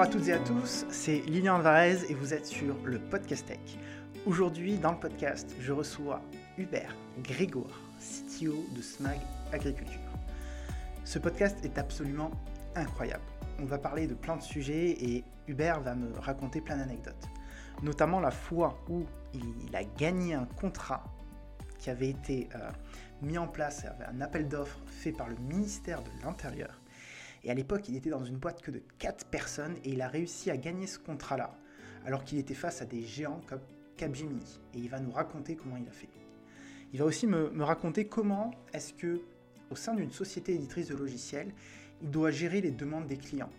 Bonjour à toutes et à tous, c'est Lilian Alvarez et vous êtes sur le Podcast Tech. Aujourd'hui, dans le podcast, je reçois Hubert Grégoire, CTO de SMAG Agriculture. Ce podcast est absolument incroyable. On va parler de plein de sujets et Hubert va me raconter plein d'anecdotes. Notamment la fois où il a gagné un contrat qui avait été euh, mis en place, un appel d'offres fait par le ministère de l'Intérieur et à l'époque, il était dans une boîte que de 4 personnes et il a réussi à gagner ce contrat-là, alors qu'il était face à des géants comme Capgemini. Et il va nous raconter comment il a fait. Il va aussi me, raconter comment est-ce que, au sein d'une société éditrice de logiciels, il doit gérer les demandes des clients.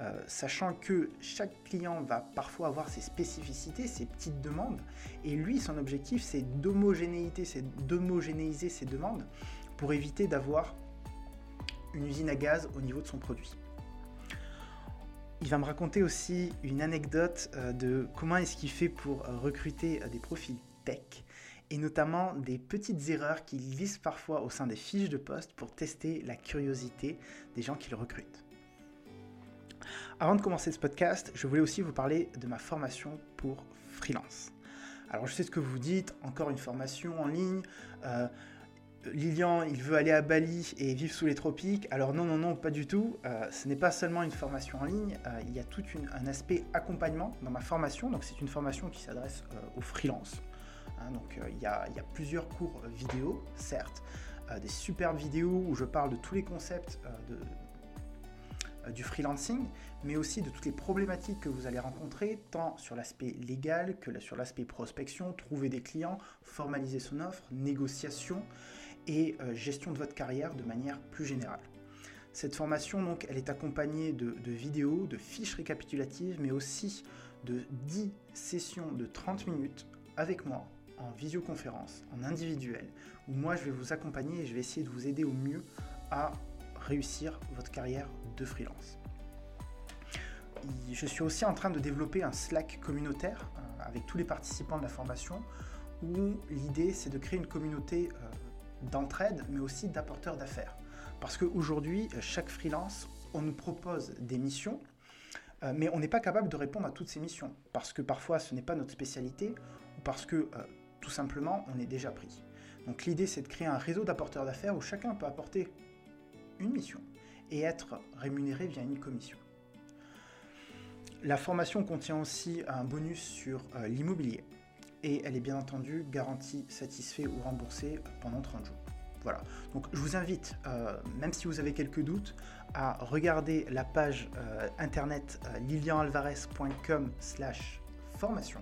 Euh, sachant que chaque client va parfois avoir ses spécificités, ses petites demandes, et lui, son objectif, c'est d'homogénéiser, ses demandes pour éviter d'avoir une usine à gaz au niveau de son produit. Il va me raconter aussi une anecdote euh, de comment est-ce qu'il fait pour euh, recruter euh, des profils tech et notamment des petites erreurs qu'il glisse parfois au sein des fiches de poste pour tester la curiosité des gens qu'il recrute. Avant de commencer ce podcast, je voulais aussi vous parler de ma formation pour freelance. Alors je sais ce que vous dites, encore une formation en ligne, Lilian, il veut aller à Bali et vivre sous les tropiques. Alors non, non, non, pas du tout. Euh, ce n'est pas seulement une formation en ligne, euh, il y a tout un aspect accompagnement dans ma formation. Donc c'est une formation qui s'adresse euh, aux freelances. Hein. donc il y, a, plusieurs cours vidéo, certes, des superbes vidéos où je parle de tous les concepts du freelancing, mais aussi de toutes les problématiques que vous allez rencontrer, tant sur l'aspect légal que sur l'aspect prospection, trouver des clients, formaliser son offre, négociation et euh, gestion de votre carrière de manière plus générale. Cette formation, donc, elle est accompagnée de, vidéos, de fiches récapitulatives, mais aussi de 10 sessions de 30 minutes avec moi en visioconférence, en individuel, où moi je vais vous accompagner et je vais essayer de vous aider au mieux à réussir votre carrière de freelance. Je suis aussi en train de développer un Slack communautaire euh, avec tous les participants de la formation où l'idée c'est de créer une communauté euh, d'entraide, mais aussi d'apporteurs d'affaires. Parce qu'aujourd'hui, chaque freelance, on nous propose des missions, euh, mais on n'est pas capable de répondre à toutes ces missions. Parce que parfois, ce n'est pas notre spécialité, ou parce que, euh, tout simplement, on est déjà pris. Donc l'idée, c'est de créer un réseau d'apporteurs d'affaires où chacun peut apporter une mission et être rémunéré via une commission. La formation contient aussi un bonus sur euh, l'immobilier et elle est bien entendu garantie, satisfait ou remboursée pendant 30 jours. Voilà. Donc je vous invite, euh, même si vous avez quelques doutes, à regarder la page euh, internet euh, lilianalvarez.com slash formation.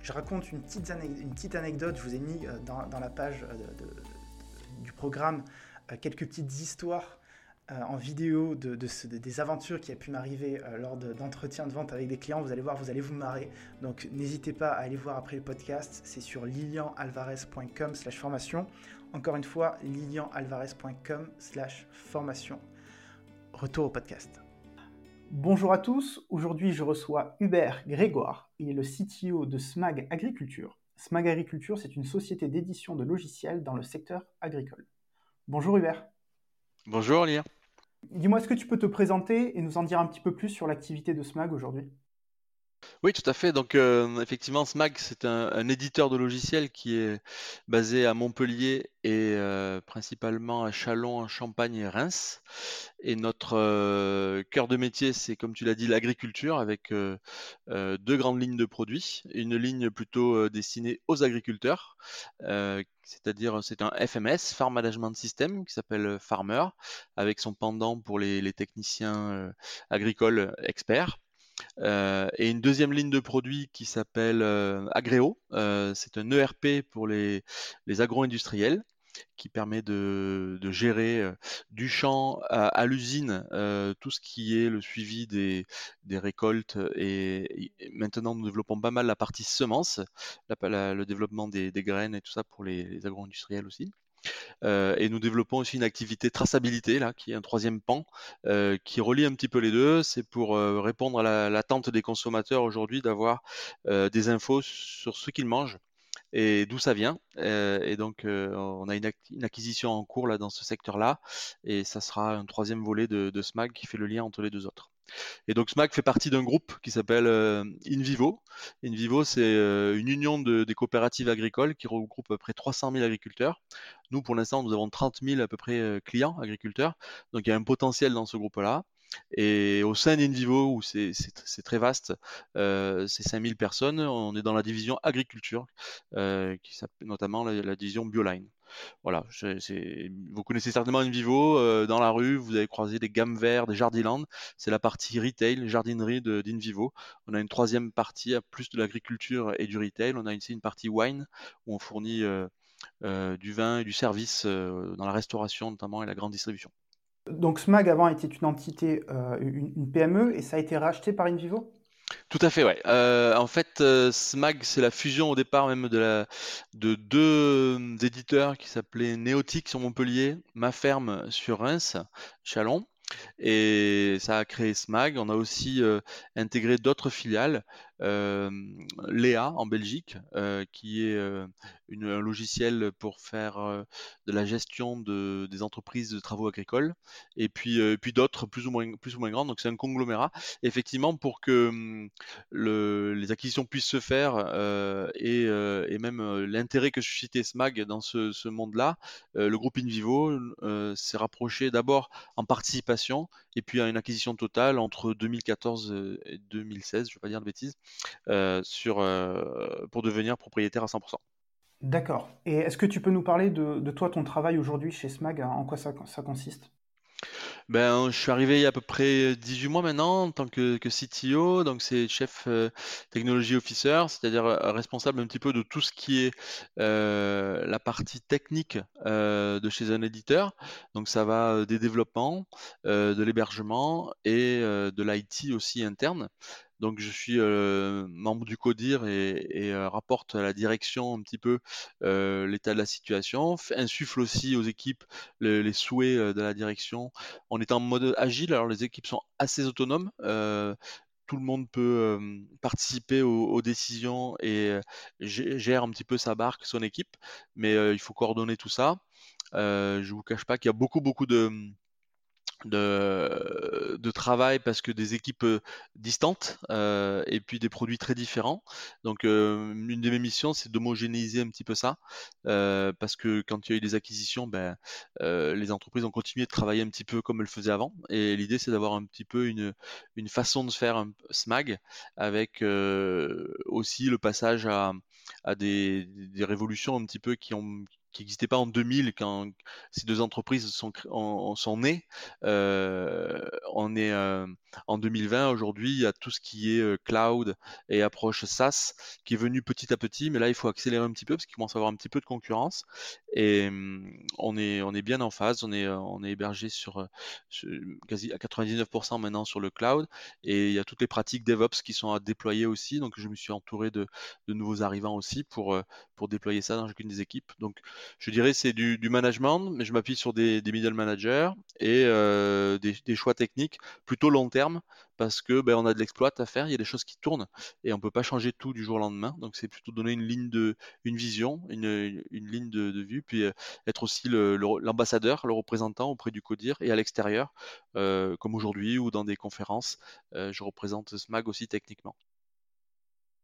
Je raconte une petite, une petite, anecdote, je vous ai mis dans, la page du programme quelques petites histoires en vidéo de, des aventures qui a pu m'arriver euh, lors d'entretiens de, vente avec des clients. Vous allez voir, vous allez vous marrer. Donc n'hésitez pas à aller voir après le podcast. C'est sur lilianalvarez.com slash formation. Encore une fois, lilianalvarez.com slash formation. Retour au podcast. Bonjour à tous, aujourd'hui je reçois Hubert Grégoire, il est le CTO de SMAG Agriculture. SMAG Agriculture, c'est une société d'édition de logiciels dans le secteur agricole. Bonjour Hubert. Bonjour Lien. Dis-moi, est-ce que tu peux te présenter et nous en dire un petit peu plus sur l'activité de SMAG aujourd'hui? Oui, tout à fait. Donc, euh, effectivement, SMAG, c'est un, éditeur de logiciels qui est basé à Montpellier et euh, principalement à Chalon, en Champagne et Reims. Et notre euh, cœur de métier, c'est, comme tu l'as dit, l'agriculture avec deux grandes lignes de produits. Une ligne plutôt destinée aux agriculteurs, c'est-à-dire c'est un FMS, Farm Management System, qui s'appelle Farmer, avec son pendant pour les techniciens agricoles experts. Euh, et une deuxième ligne de produits qui s'appelle euh, Agreo. Euh, c'est un ERP pour les, agro-industriels qui permet de, gérer du champ à, l'usine tout ce qui est le suivi des, récoltes et, maintenant nous développons pas mal la partie semence, le développement des, graines et tout ça pour les, les agro-industriels aussi. Euh, et nous développons aussi une activité traçabilité, là, qui est un troisième pan, euh, qui relie un petit peu les deux. C'est pour euh, répondre à l'attente des consommateurs aujourd'hui d'avoir des infos sur ce qu'ils mangent et d'où ça vient. et donc, on a une, acquisition en cours dans ce secteur-là, et ça sera un troisième volet de, SMAG qui fait le lien entre les deux autres. Et donc SMAG fait partie d'un groupe qui s'appelle InVivo. InVivo, c'est une union de, des coopératives agricoles qui regroupe à peu près 300 000 agriculteurs. Nous, pour l'instant, nous avons 30 000 à peu près clients agriculteurs. Donc il y a un potentiel dans ce groupe-là. Et au sein d'InVivo, où c'est très vaste, euh, c'est 5000 personnes, on est dans la division agriculture, euh, qui notamment la, division Bioline. Voilà, vous connaissez certainement InVivo, euh, dans la rue, vous avez croisé des gammes verts, des Jardiland, c'est la partie retail, jardinerie d'InVivo. On a une troisième partie, plus de l'agriculture et du retail, on a aussi une partie wine, où on fournit du vin et du service dans la restauration notamment et la grande distribution. Donc SMAG avant était une entité, euh, une, PME, et ça a été racheté par InVivo? Tout à fait, ouais. Euh, en fait, euh, SMAG, c'est la fusion au départ même de, deux éditeurs qui s'appelaient Néotique sur Montpellier, Ma Ferme sur Reims, Chalon. Et ça a créé SMAG. On a aussi intégré d'autres filiales, Léa en Belgique, qui est un logiciel pour faire de la gestion de, des entreprises de travaux agricoles, et puis, puis d'autres plus ou moins plus ou moins grandes. Donc c'est un conglomérat. effectivement, pour que mmh, les acquisitions puissent se faire et, et, même l'intérêt que suscitait SMAG dans ce, ce monde-là, le groupe InVivo s'est rapproché d'abord en participation et puis à une acquisition totale entre 2014 et 2016, je ne vais pas dire de bêtises, sur, pour devenir propriétaire à 100%. D'accord. Et est-ce que tu peux nous parler de, toi, ton travail aujourd'hui chez SMAG? En quoi ça, consiste? Ben, je suis arrivé il y a à peu près 18 mois maintenant en tant que, CTO, donc c'est chef technology officer, c'est-à-dire responsable un petit peu de tout ce qui est la partie technique de chez un éditeur. Donc ça va des développements, de l'hébergement et de l'IT aussi interne. Donc je suis membre du CODIR et, rapporte à la direction un petit peu l'état de la situation, insuffle aussi aux équipes les souhaits de la direction. On est en mode agile, alors les équipes sont assez autonomes. tout le monde peut participer aux, décisions et gère un petit peu sa barque, son équipe, mais il faut coordonner tout ça. je ne vous cache pas qu'il y a beaucoup, beaucoup de, de, de, travail parce que des équipes distantes euh, et puis des produits très différents. Donc, euh, une de mes missions, c'est d'homogénéiser un petit peu ça euh, parce que quand il y a eu des acquisitions, ben, les entreprises ont continué de travailler un petit peu comme elles faisaient avant. Et l'idée, c'est d'avoir un petit peu une, une façon de faire un SMAG avec aussi le passage à, à des, des, révolutions un petit peu qui ont qui n'existait pas en 2000 quand ces deux entreprises sont, sont nées. Euh, on est euh, en 2020 aujourd'hui, il y a tout ce qui est euh, cloud et approche SaaS qui est venu petit à petit, mais là il faut accélérer un petit peu parce qu'il commence à avoir un petit peu de concurrence et hum, on est on est bien en phase, on est on est hébergé sur, quasi à 99% maintenant sur le cloud et il y a toutes les pratiques DevOps qui sont à déployer aussi, donc je me suis entouré de, de nouveaux arrivants aussi pour pour déployer ça dans chacune des équipes. Donc je dirais c'est du, management, mais je m'appuie sur des, middle managers et euh, des, choix techniques plutôt long terme parce que ben, on a de l'exploit à faire, il y a des choses qui tournent et on peut pas changer tout du jour au lendemain. Donc c'est plutôt donner une ligne de, une vision, une, ligne de, vue, puis euh, être aussi l'ambassadeur, le, représentant auprès du CODIR et à l'extérieur, euh, comme aujourd'hui ou dans des conférences. je représente SMAG aussi techniquement.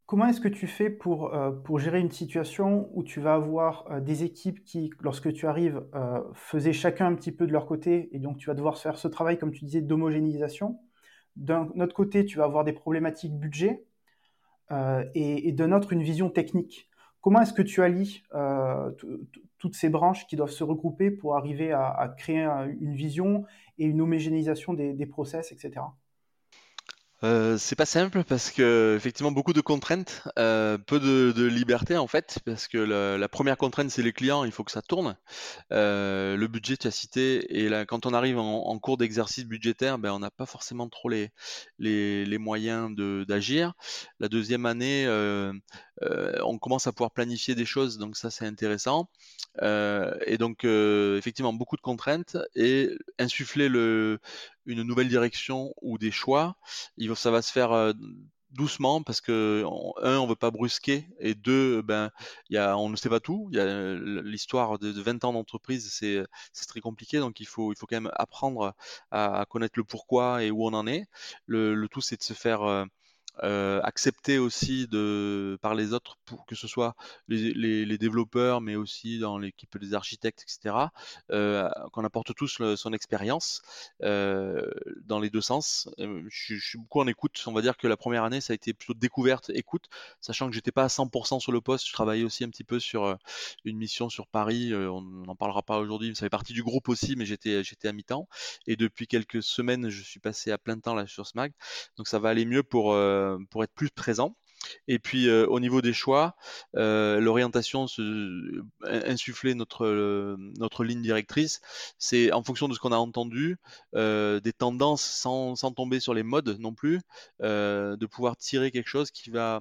Comment est-ce que tu fais pour, euh, pour gérer une situation où tu vas avoir euh, des équipes qui, lorsque tu arrives, euh, faisaient chacun un petit peu de leur côté, et donc tu vas devoir faire ce travail, comme tu disais, d'homogénéisation? D'un autre côté, tu vas avoir des problématiques budget, et, d'un autre, une vision technique. Comment est-ce que tu allies toutes ces branches qui doivent se regrouper pour arriver à, créer une vision et une homogénéisation des process, etc. Euh, c'est pas simple parce que effectivement beaucoup de contraintes, euh, peu de, liberté en fait, parce que la, première contrainte c'est les clients, il faut que ça tourne. Euh, le budget tu as cité et là, quand on arrive en, cours d'exercice budgétaire, ben on n'a pas forcément trop les les, moyens d'agir. La deuxième année, on commence à pouvoir planifier des choses, donc ça c'est intéressant. et donc effectivement beaucoup de contraintes et insuffler le une nouvelle direction ou des choix, ça va se faire doucement parce que un, on veut pas brusquer et deux, ben, y a, on ne sait pas tout. L'histoire de, 20 ans d'entreprise, c'est très compliqué, donc il faut, il faut quand même apprendre à, connaître le pourquoi et où on en est. Le, le tout, c'est de se faire euh, accepté aussi par les autres, que ce soit les, développeurs, mais aussi dans l'équipe des architectes, etc., euh, qu'on apporte tous son expérience euh, dans les deux sens. Je, suis beaucoup en écoute. On va dire que la première année, ça a été plutôt découverte, écoute, sachant que j'étais pas à 100% sur le poste. Je travaillais aussi un petit peu sur une mission sur Paris. on n'en parlera pas aujourd'hui. Ça fait partie du groupe aussi, mais j'étais à mi-temps. Et depuis quelques semaines, je suis passé à plein temps là sur Smag. Donc ça va aller mieux pour euh, pour être plus présent. Et puis euh, au niveau des choix, euh, l'orientation, insuffler notre, notre ligne directrice, c'est en fonction de ce qu'on a entendu, des tendances sans, sans, tomber sur les modes non plus, de pouvoir tirer quelque chose qui va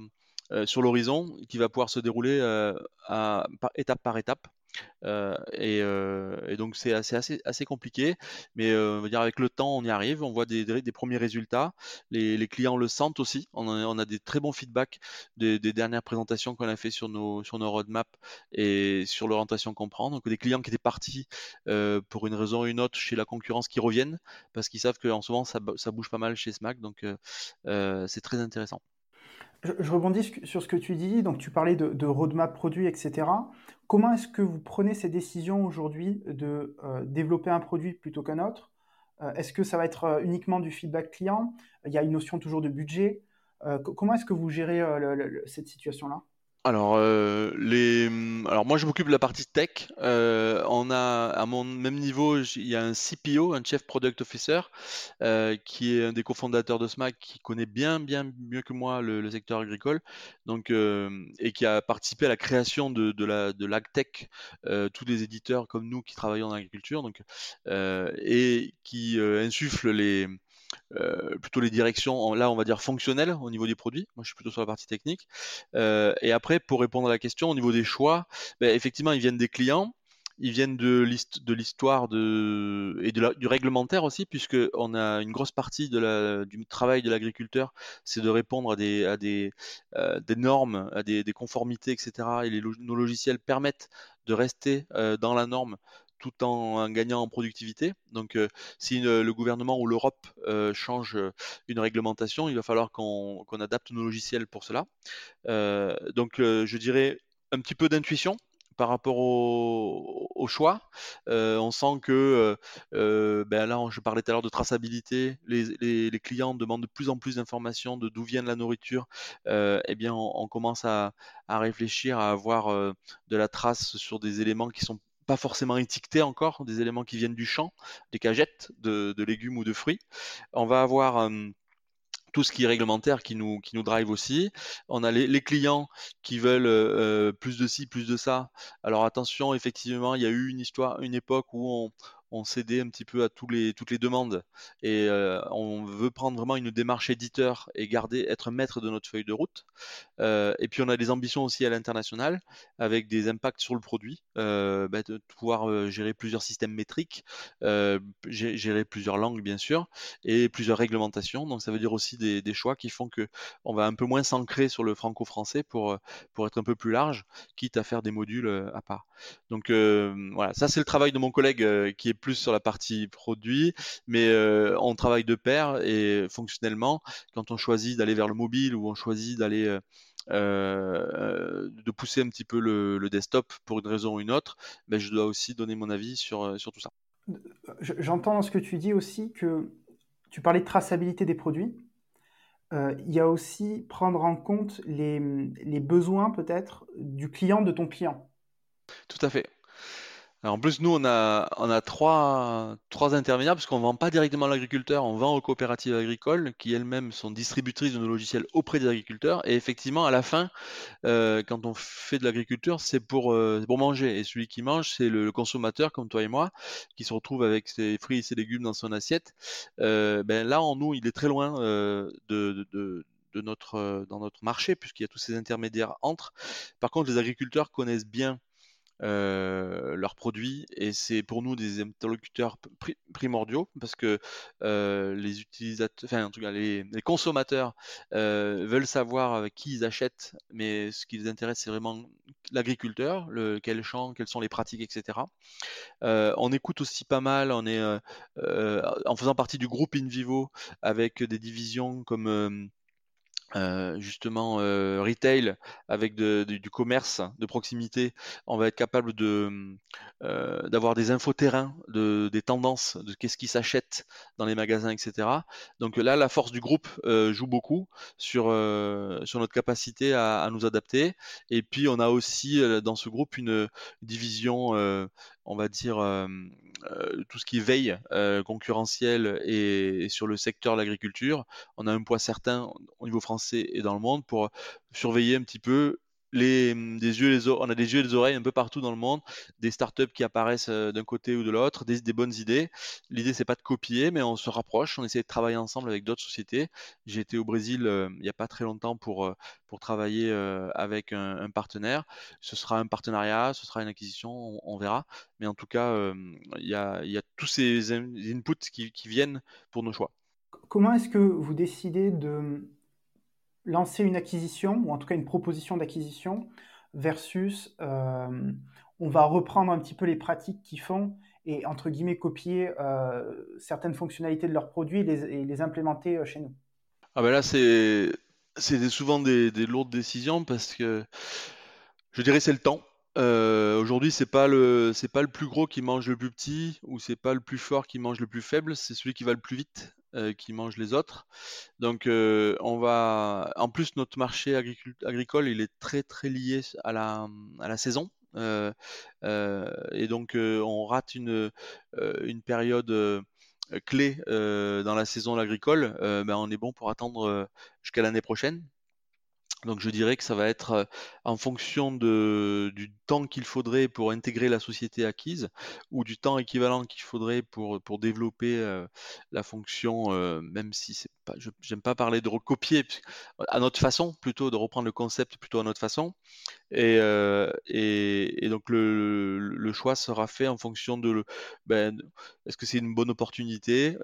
sur l'horizon, qui va pouvoir se dérouler étape par étape. Euh, euh, et, donc c'est assez, assez, compliqué, mais euh, on va dire avec le temps on y arrive, on voit des, des, premiers résultats, les, clients le sentent aussi, on a, des très bons feedbacks des, dernières présentations qu'on a fait sur nos, sur nos roadmaps et sur l'orientation qu'on prend. Donc des clients qui étaient partis pour une raison ou une autre chez la concurrence qui reviennent parce qu'ils savent qu'en ce moment ça, ça, bouge pas mal chez Smack, donc c'est très intéressant. Je, rebondis sur ce que tu dis. Donc, tu parlais de, roadmap produit, etc. Comment est-ce que vous prenez ces décisions aujourd'hui de euh, développer un produit plutôt qu'un autre? Euh, Est-ce que ça va être euh, uniquement du feedback client? Il y a une notion toujours de budget. comment est-ce que vous gérez cette situation-là? Alors, euh, les, mmh, alors moi je m'occupe de la partie tech. Euh, on a à mon même niveau, il y a un CPO, un Chief Product Officer, euh, qui est un des cofondateurs de SMAC, qui connaît bien, bien mieux que moi le, secteur agricole, donc et qui a participé à la création de, de la de l'agtech, tous les éditeurs comme nous qui travaillons dans l'agriculture, donc et qui insuffle les euh, plutôt les directions, là on va dire fonctionnelles au niveau des produits. Moi je suis plutôt sur la partie technique. Euh, et après, pour répondre à la question, au niveau des choix, ben, effectivement ils viennent des clients, ils viennent de l'histoire de, et du réglementaire aussi, puisque on a une grosse partie du travail de l'agriculteur, c'est de répondre à des, euh, normes, à des, conformités, etc. Et nos logiciels permettent de rester dans la norme tout en gagnant en productivité. Donc, euh, si le gouvernement ou l'Europe euh, change euh, une réglementation, il va falloir qu'on adapte nos logiciels pour cela. donc, je dirais un petit peu d'intuition par rapport au, choix. on sent que, ben là, je parlais tout à l'heure de traçabilité, les, clients demandent de plus en plus d'informations de d'où vient la nourriture. eh bien, on, commence à, à, réfléchir à avoir de la trace sur des éléments qui sont pas forcément étiquetés encore, des éléments qui viennent du champ, des cagettes de, légumes ou de fruits. On va avoir tout ce qui est réglementaire qui nous, qui nous drive aussi. On a les, clients qui veulent plus de ci, plus de ça. Alors attention, effectivement, il y a eu une histoire, une époque où on, on cédait un petit peu à tous les, toutes les demandes et euh, on veut prendre vraiment une démarche éditeur et garder, être maître de notre feuille de route. Euh, et puis on a des ambitions aussi à l'international avec des impacts sur le produit, euh, bah, de pouvoir gérer plusieurs systèmes métriques, gérer plusieurs langues bien sûr et plusieurs réglementations. Donc ça veut dire aussi des, choix qui font que on va un peu moins s'ancrer sur le franco-français pour, pour être un peu plus large, quitte à faire des modules à part. Donc voilà, ça c'est le travail de mon collègue qui est plus sur la partie produit, mais euh, on travaille de pair et fonctionnellement, quand on choisit d'aller vers le mobile ou on choisit d'aller euh, euh, de pousser un petit peu le, desktop pour une raison ou une autre, ben, je dois aussi donner mon avis sur, sur tout ça. J'entends dans ce que tu dis aussi que tu parlais de traçabilité des produits. il y a aussi prendre en compte les, les besoins peut-être du client de ton client. Tout à fait en plus, nous, on a, on a trois, trois intermédiaires, parce ne vend pas directement à l'agriculteur, on vend aux coopératives agricoles, qui elles-mêmes sont distributrices de nos logiciels auprès des agriculteurs. Et effectivement, à la fin, euh, quand on fait de l'agriculture, c'est pour, euh, pour manger. Et celui qui mange, c'est le, consommateur, comme toi et moi, qui se retrouve avec ses fruits et ses légumes dans son assiette. Euh, ben là, en nous, il est très loin de, de, de notre, dans notre marché, puisqu'il y a tous ces intermédiaires entre. Par contre, les agriculteurs connaissent bien leurs produits et c'est pour nous des interlocuteurs primordiaux parce que les utilisateurs, enfin en tout cas les, consommateurs veulent savoir avec qui ils achètent, mais ce qui les intéresse c'est vraiment l'agriculteur, quel champ, quelles sont les pratiques, etc. on écoute aussi pas mal, on est en faisant partie du groupe InVivo avec des divisions comme justement retail avec du commerce de proximité, on va être capable de mmh, d'avoir des infos terrain, de, des tendances, de qu'est-ce qui s'achète dans les magasins, etc. Donc là, la force du groupe joue beaucoup sur, sur notre capacité à, nous adapter. Et puis on a aussi dans ce groupe une division, on va dire tout ce qui veille euh, concurrentiel et, sur le secteur de l'agriculture, on a un poids certain au niveau français et dans le monde pour surveiller un petit peu mmh, on a des yeux et des oreilles un peu partout dans le monde, des startups qui apparaissent d'un côté ou de l'autre, des, bonnes idées. L'idée, c'est pas de copier, mais on se rapproche, on essaie de travailler ensemble avec d'autres sociétés. J'ai été au Brésil il n'y a pas très longtemps pour, pour travailler avec un, partenaire. Ce sera un partenariat, ce sera une acquisition, on, verra. Mais en tout cas, il y, a, y, a, tous ces inputs qui viennent pour nos choix. Comment est-ce que vous décidez de lancer une acquisition, ou en tout cas une proposition d'acquisition, versus euh, on va reprendre un petit peu les pratiques qu'ils font et entre guillemets copier euh, certaines fonctionnalités de leurs produits et les, implémenter euh, chez nous. Ah ben là c'est souvent des, lourdes décisions parce que je dirais c'est le temps. Aujourd'hui c'est pas le c'est pas le plus gros qui mange le plus petit ou c'est pas le plus fort qui mange le plus faible, c'est celui qui va le plus vite. Euh, qui mangent les autres. Donc, euh, on va. En plus, notre marché agricole, il est très très lié à la, saison. Euh, et donc, on rate une, une période clé dans la saison agricole, ben, on est bon pour attendre jusqu'à l'année prochaine. Donc je dirais que ça va être en fonction du temps qu'il faudrait pour intégrer la société acquise ou du temps équivalent qu'il faudrait pour, développer la fonction, même si c'est pas, je n'aime pas parler de recopier à notre façon, plutôt de reprendre le concept plutôt à notre façon. Et, donc le, choix sera fait en fonction de, ben, est-ce que c'est une bonne opportunité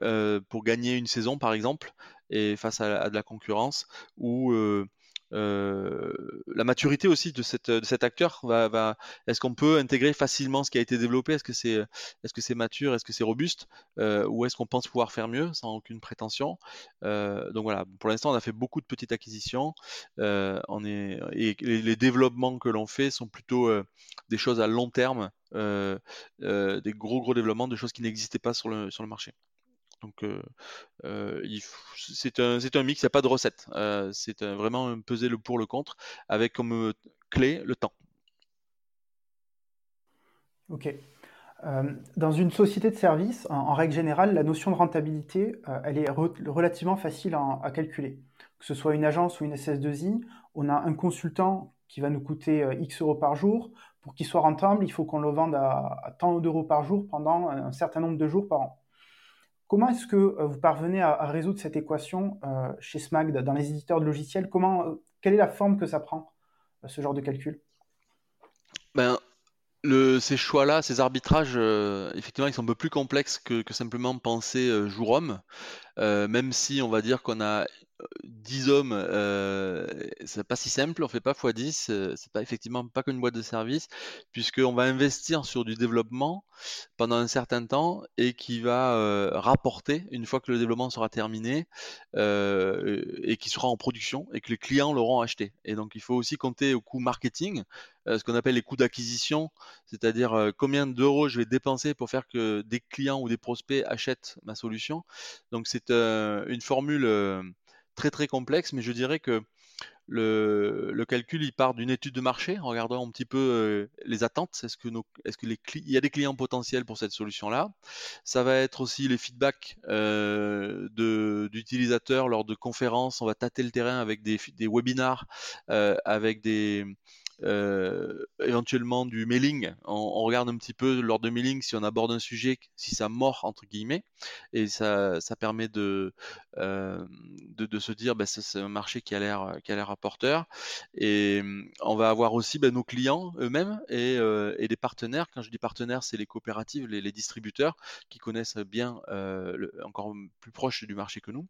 pour gagner une saison par exemple et face à, à de la concurrence ou euh, la maturité aussi de, cet acteur est-ce qu'on peut intégrer facilement ce qui a été développé? Est-ce que c'est mature? Est-ce que c'est robuste? Euh, ou est-ce qu'on pense pouvoir faire mieux sans aucune prétention? Euh, donc voilà pour l'instant on a fait beaucoup de petites acquisitions. Et les, développements que l'on fait sont plutôt des choses à long terme. Des gros gros développements de choses qui n'existaient pas sur le marché donc, c'est un, mix, il n'y a pas de recette. c'est vraiment peser le pour, le contre, avec comme clé le temps. Ok. dans une société de service, en, règle générale, la notion de rentabilité, elle est relativement facile à, calculer. Que ce soit une agence ou une SS2I, on a un consultant qui va nous coûter X euros par jour. Pour qu'il soit rentable, il faut qu'on le vende à, à tant d'euros par jour pendant un certain nombre de jours par an. Comment est-ce que euh, vous parvenez à, résoudre cette équation euh, chez SMAG, dans les éditeurs de logiciels? Comment, euh, Quelle est la forme que ça prend, ce genre de calcul? Ben, ces choix-là, ces arbitrages, effectivement, ils sont un peu plus complexes que, simplement penser homme, même si on va dire qu'on a 10 hommes, euh, c'est pas si simple, on fait pas x10, euh, c'est pas effectivement pas qu'une boîte de service, puisqu'on va investir sur du développement pendant un certain temps et qui va euh, rapporter une fois que le développement sera terminé et qui sera en production et que les clients l'auront acheté. Et donc il faut aussi compter au coût marketing, ce qu'on appelle les coûts d'acquisition, c'est-à-dire combien d'euros je vais dépenser pour faire que des clients ou des prospects achètent ma solution. Donc c'est une formule très très complexe, mais je dirais que le, calcul il part d'une étude de marché en regardant un petit peu euh, les attentes. Est-ce que, est-ce que les il y a des clients potentiels pour cette solution-là? Ça va être aussi les feedbacks euh, d'utilisateurs lors de conférences. On va tâter le terrain avec des, des webinars, euh, avec des, euh, éventuellement du mailing. On, regarde un petit peu lors de mailing si on aborde un sujet, si ça mord entre guillemets, et ça, ça permet de, euh, de, se dire bah, c'est un marché qui a l'air qui a l'air porteurs. Et mmh, on va avoir aussi ben, nos clients eux-mêmes et, et, des partenaires. Quand je dis partenaires, c'est les coopératives, les, distributeurs qui connaissent bien, encore plus proche du marché que nous,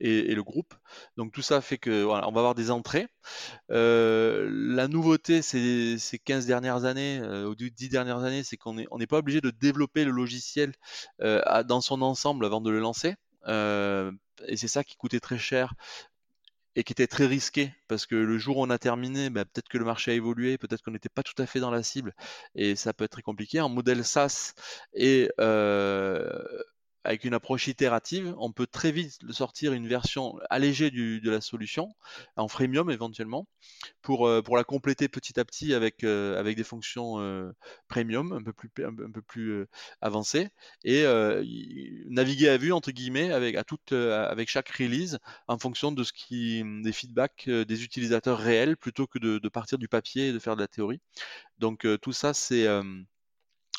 et, le groupe. Donc tout ça fait que on va avoir des entrées. la nouveauté ces, ces 15 dernières années, ou 10 dernières années, c'est qu'on n'est pas obligé de développer le logiciel dans son ensemble avant de le lancer. et c'est ça qui coûtait très cher et qui était très risqué parce que le jour où on a terminé, bah, peut-être que le marché a évolué, peut-être qu'on n'était pas tout à fait dans la cible et ça peut être très compliqué. En modèle SaaS et avec une approche itérative, on peut très vite sortir une version allégée de la solution, en freemium éventuellement, pour, euh, pour la compléter petit à petit avec, euh, avec des fonctions euh, premium un peu plus, un, peu plus avancées, et naviguer à vue, entre guillemets, avec, à toute, avec chaque release, en fonction de ce qui, des feedbacks des utilisateurs réels, plutôt que de, partir du papier et de faire de la théorie. Donc tout ça, c'est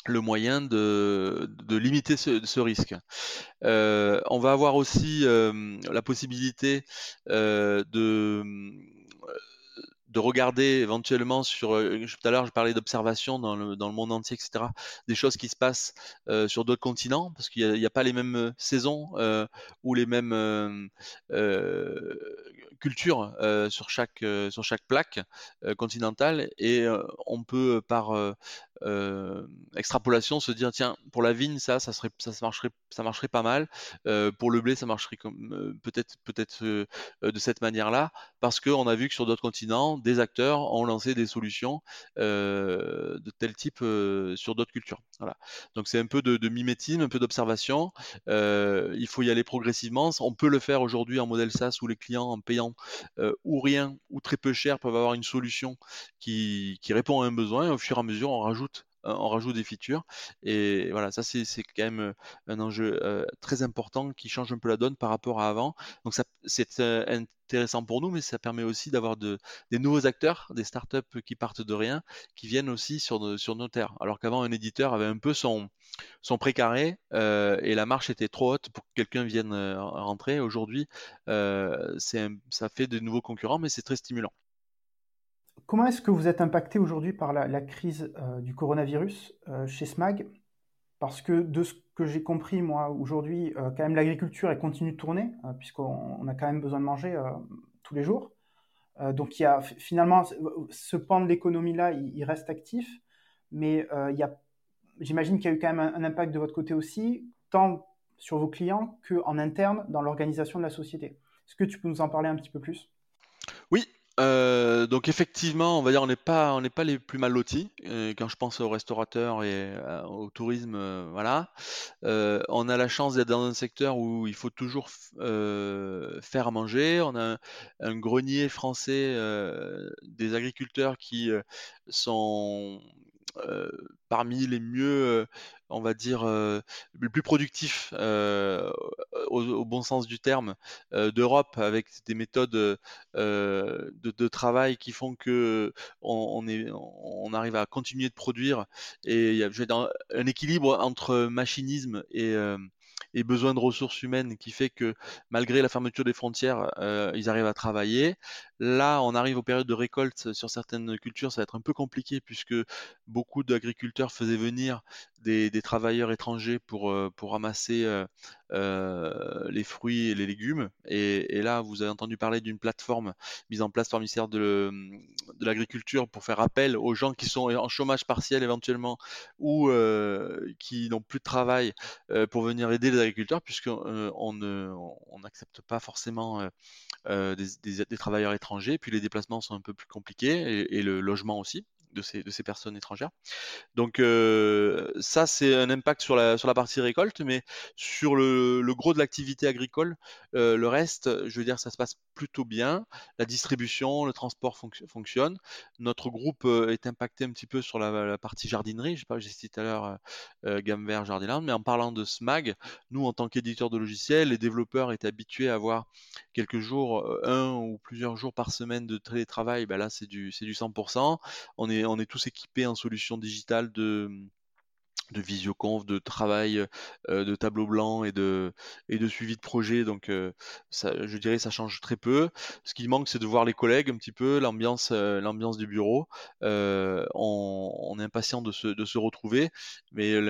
le moyen de, limiter ce, risque. Euh, on va avoir aussi euh, la possibilité euh, de de regarder éventuellement sur, tout à l'heure je parlais d'observation dans le, dans le, monde entier, etc., des choses qui se passent sur d'autres continents, parce qu'il n'y a, pas les mêmes saisons ou les mêmes cultures sur, chaque, sur chaque plaque continentale, et on peut par extrapolation se dire, tiens, pour la vigne, ça, ça, serait, ça, marcherait, ça marcherait pas mal, pour le blé, ça marcherait peut-être peut-être de cette manière-là, parce qu'on a vu que sur d'autres continents, des acteurs ont lancé des solutions euh, de tel type euh, sur d'autres cultures. Voilà. Donc c'est un peu de, mimétisme, un peu d'observation. Euh, il faut y aller progressivement. On peut le faire aujourd'hui en modèle SaaS où les clients en payant ou rien ou très peu cher peuvent avoir une solution qui, qui répond à un besoin. au fur et à mesure, on rajoute on rajoute des features. Et voilà, ça c'est quand même un enjeu très important qui change un peu la donne par rapport à avant. Donc c'est intéressant pour nous, mais ça permet aussi d'avoir de, des nouveaux acteurs, des startups qui partent de rien, qui viennent aussi sur, sur nos terres. Alors qu'avant, un éditeur avait un peu son, son précaré et la marche était trop haute pour que quelqu'un vienne rentrer. Aujourd'hui, ça fait de nouveaux concurrents, mais c'est très stimulant. Comment est-ce que vous êtes impacté aujourd'hui par la, crise euh, du coronavirus euh, chez SMAG? Parce que de ce que j'ai compris, moi, aujourd'hui, euh, quand même, l'agriculture, continue de tourner, puisqu'on a quand même besoin de manger tous les jours. donc, il y a finalement, ce pan de l'économie-là, il, reste actif, mais il y a, j'imagine qu'il y a eu quand même un, un, impact de votre côté aussi, tant sur vos clients qu'en interne dans l'organisation de la société. Est-ce que tu peux nous en parler un petit peu plus? Euh, donc effectivement, on va dire on n'est pas on n'est pas les plus mal lotis, euh, quand je pense aux restaurateurs et euh, au tourisme, voilà. on a la chance d'être dans un secteur où il faut toujours faire manger. On a un grenier français, des agriculteurs qui, sont, parmi les mieux, on va dire, le plus productifs, au, bon sens du terme, d'Europe, avec des méthodes de, travail qui font que on, arrive à continuer de produire. Et il y a un équilibre entre machinisme et, besoin de ressources humaines qui fait que malgré la fermeture des frontières, euh, ils arrivent à travailler. Là, on arrive aux périodes de récolte sur certaines cultures, ça va être un peu compliqué puisque beaucoup d'agriculteurs faisaient venir des, travailleurs étrangers pour, euh, ramasser euh, les fruits et les légumes. Et, là, vous avez entendu parler d'une plateforme mise en place par le ministère de, de l'Agriculture pour faire appel aux gens qui sont en chômage partiel éventuellement ou qui n'ont plus de travail pour venir aider les agriculteurs, puisqu'on euh, on n'accepte pas forcément euh, euh, des, travailleurs étrangers, puis les déplacements sont un peu plus compliqués, et le logement aussi de ces, personnes étrangères. Donc euh, ça, c'est un impact sur la, sur la partie récolte, mais sur le, gros de l'activité agricole, euh, le reste, je veux dire, ça se passe plutôt bien. La distribution, le transport fonctionne. Notre groupe euh, est impacté un petit peu sur la, partie jardinerie. Je sais pas, j'ai cité tout à l'heure euh, Gamme Vert, Jardiland, mais en parlant de SMAG, nous, en tant qu'éditeur de logiciels, les développeurs étaient habitués à avoir quelques jours, un ou plusieurs jours par semaine de télétravail. Ben là, c'est du, du 100%. On est on est tous équipés en solutions digitales de, visioconf, de travail, de tableau blanc et de, suivi de projet. Donc, ça, je dirais, ça change très peu. Ce qui manque, c'est de voir les collègues un petit peu, l'ambiance, l'ambiance du bureau. On, est impatient de se, retrouver, mais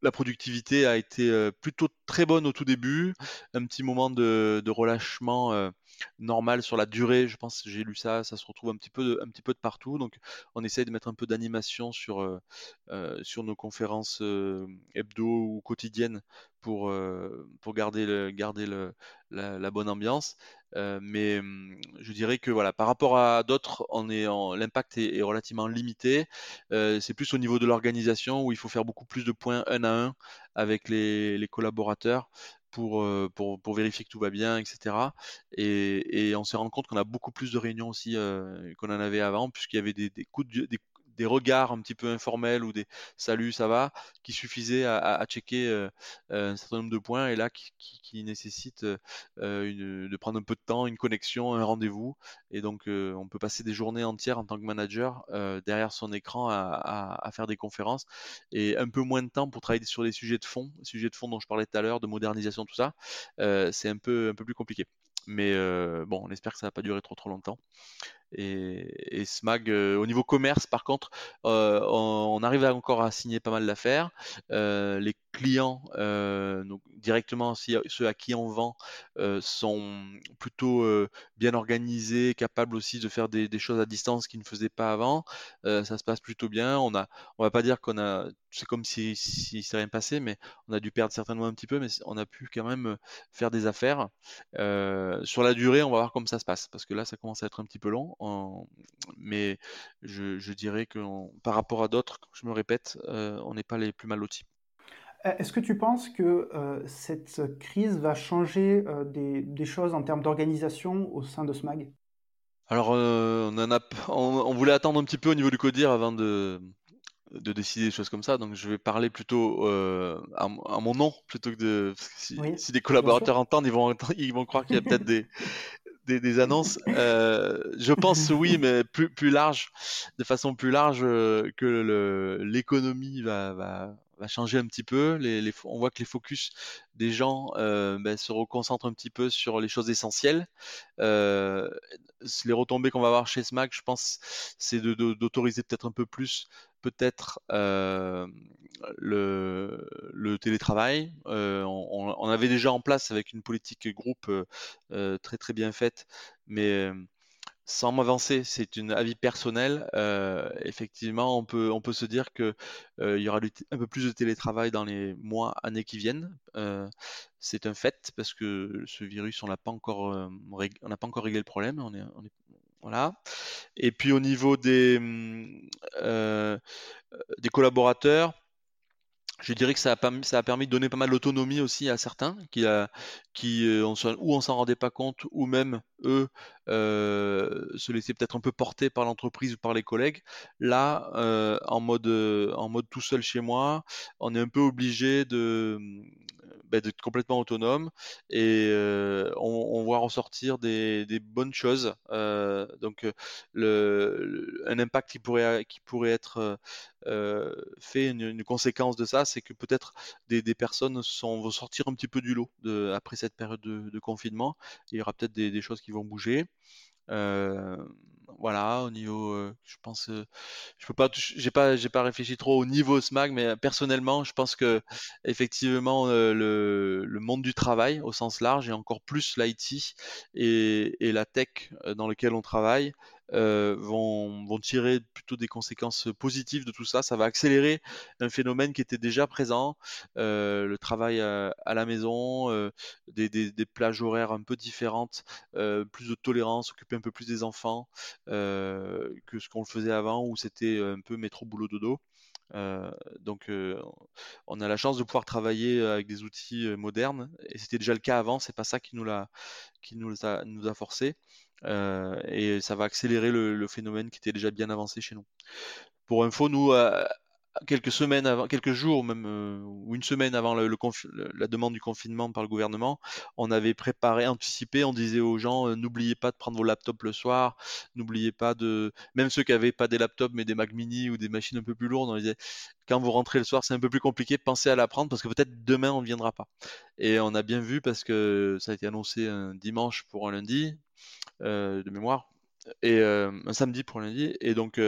la productivité a été plutôt très bonne au tout début. Un petit moment de relâchement normal sur la durée. Je pense que j'ai lu ça, ça se retrouve un petit peu de, partout. Donc, on essaye de mettre un peu d'animation sur, euh, euh, nos conférences euh, hebdo ou quotidiennes pour, garder, la, bonne ambiance. mais hum, je dirais que voilà, par rapport à d'autres, on est l'impact est, relativement limité. c'est plus au niveau de l'organisation où il faut faire beaucoup plus de points un à un avec les collaborateurs pour, pour, pour, vérifier que tout va bien, etc. Et, et on s'est rendu compte qu'on a beaucoup plus de réunions aussi qu'on en avait avant, puisqu'il y avait des, des coups de, des regards un petit peu informels ou des salut, ça va, qui suffisaient à, checker euh, euh, un certain nombre de points et là qui, qui, nécessitent euh, de prendre un peu de temps, une connexion, un rendez-vous. Et donc on peut passer des journées entières en tant que manager derrière son écran à, faire des conférences et un peu moins de temps pour travailler sur les sujets de fond, sujets de fond dont je parlais tout à l'heure, de modernisation, tout ça. c'est un peu, un peu plus compliqué. Mais bon, on espère que ça va pas durer trop trop longtemps. Et, Smag, euh, au niveau commerce, par contre, euh, on, arrive encore à signer pas mal d'affaires. Euh, les clients, donc directement ceux à qui on vend, sont plutôt bien organisés, capables aussi de faire des, choses à distance qu'ils ne faisaient pas avant. ça se passe plutôt bien. On a, on va pas dire qu'on a, c'est comme si, si s'est rien passé, mais on a dû perdre certainement un petit peu, mais on a pu quand même faire des affaires. sur la durée, on va voir comment ça se passe, parce que là, ça commence à être un petit peu long mais je, dirais que par rapport à d'autres, je me répète, euh, on n'est pas les plus mal lotis. Euh, est-ce que tu penses que euh, cette crise va changer des, choses en termes d'organisation au sein de SMAG? Alors, on, en a, on, voulait attendre un petit peu au niveau du CODIR avant de, de décider des choses comme ça. Donc, je vais parler plutôt à, mon nom plutôt que de. si, si des collaborateurs entendent, ils vont, ils vont croire qu'il y a peut-être des, des, annonces. Euh, je pense oui, mais plus, plus large, de façon plus large euh, que l'économie va, va, va, changer un petit peu. Les, les, on voit que les focus des gens euh, ben, se reconcentrent un petit peu sur les choses essentielles. Les retombées qu'on va avoir chez SMAC, je pense, c'est d'autoriser peut-être un peu plus peut-être euh, le, le, télétravail. Euh, on, avait déjà en place avec une politique groupe euh, très très bien faite, mais sans m'avancer, c'est une avis personnel. effectivement, on peut, on peut se dire que il y aura un peu plus de télétravail dans les mois, années qui viennent. c'est un fait parce que ce virus, on n'a pas encore, pas encore réglé le problème. Voilà. Et puis au niveau des, mmh, des collaborateurs, je dirais que ça a, permis, de donner pas mal d'autonomie aussi à certains qui, qui euh, ou on s'en rendait pas compte, ou même eux euh, se laissaient peut-être un peu porter par l'entreprise ou par les collègues. Là, euh, en, mode, en mode tout seul chez moi, on est un peu obligé de, bah, d'être complètement autonome et on, voit ressortir des, bonnes choses. donc, le, un impact qui pourrait, qui pourrait être fait, une, conséquence de ça, c'est que peut-être des, personnes vont sortir un petit peu du lot après cette période de, confinement. Il y aura peut-être des, choses qui vont bouger. Voilà, au niveau, euh, je pense, euh, je peux pas, j'ai pas, j'ai pas réfléchi trop au niveau SMAG, mais personnellement, je pense que effectivement euh, le, le, monde du travail au sens large et encore plus l'IT et, et, la tech dans lequel on travaille euh, vont, tirer plutôt des conséquences positives de tout ça. Ça va accélérer un phénomène qui était déjà présent, euh, le travail à, la maison, euh, des, plages horaires un peu différentes, plus de tolérance, occuper un peu plus des enfants que ce qu'on le faisait avant où c'était un peu métro boulot dodo. Euh, donc, on a la chance de pouvoir travailler avec des outils modernes, et c'était déjà le cas avant. C'est pas ça qui nous l'a, qui nous a, nous a forcé. Euh, et ça va accélérer le, phénomène qui était déjà bien avancé chez nous. Pour info, nous, quelques semaines avant, quelques jours même euh, ou une semaine avant le, la demande du confinement par le gouvernement, on avait préparé, anticipé, on disait aux gens euh, n'oubliez pas de prendre vos laptops le soir, n'oubliez pas de, même ceux qui avaient pas des laptops mais des Mac Mini ou des machines un peu plus lourdes, on disait quand vous rentrez le soir c'est un peu plus compliqué, pensez à la prendre parce que peut-être demain on ne viendra pas. Et on a bien vu parce que ça a été annoncé un dimanche pour un lundi euh, de mémoire et un samedi pour lundi et donc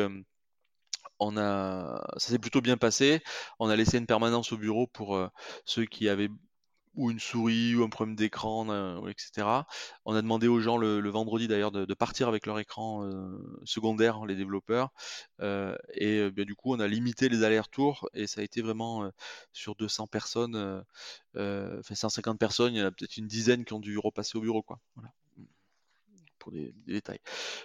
on a, ça s'est plutôt bien passé. On a laissé une permanence au bureau pour euh, ceux qui avaient ou une souris ou un problème d'écran, etc. On a demandé aux gens le, vendredi d'ailleurs de, partir avec leur écran euh, secondaire, les développeurs. Euh, et bien, du coup, on a limité les allers-retours et ça a été vraiment sur 200 personnes, enfin 150 personnes, il y en a peut-être une dizaine qui ont dû repasser au bureau. Quoi. Pour des, détails.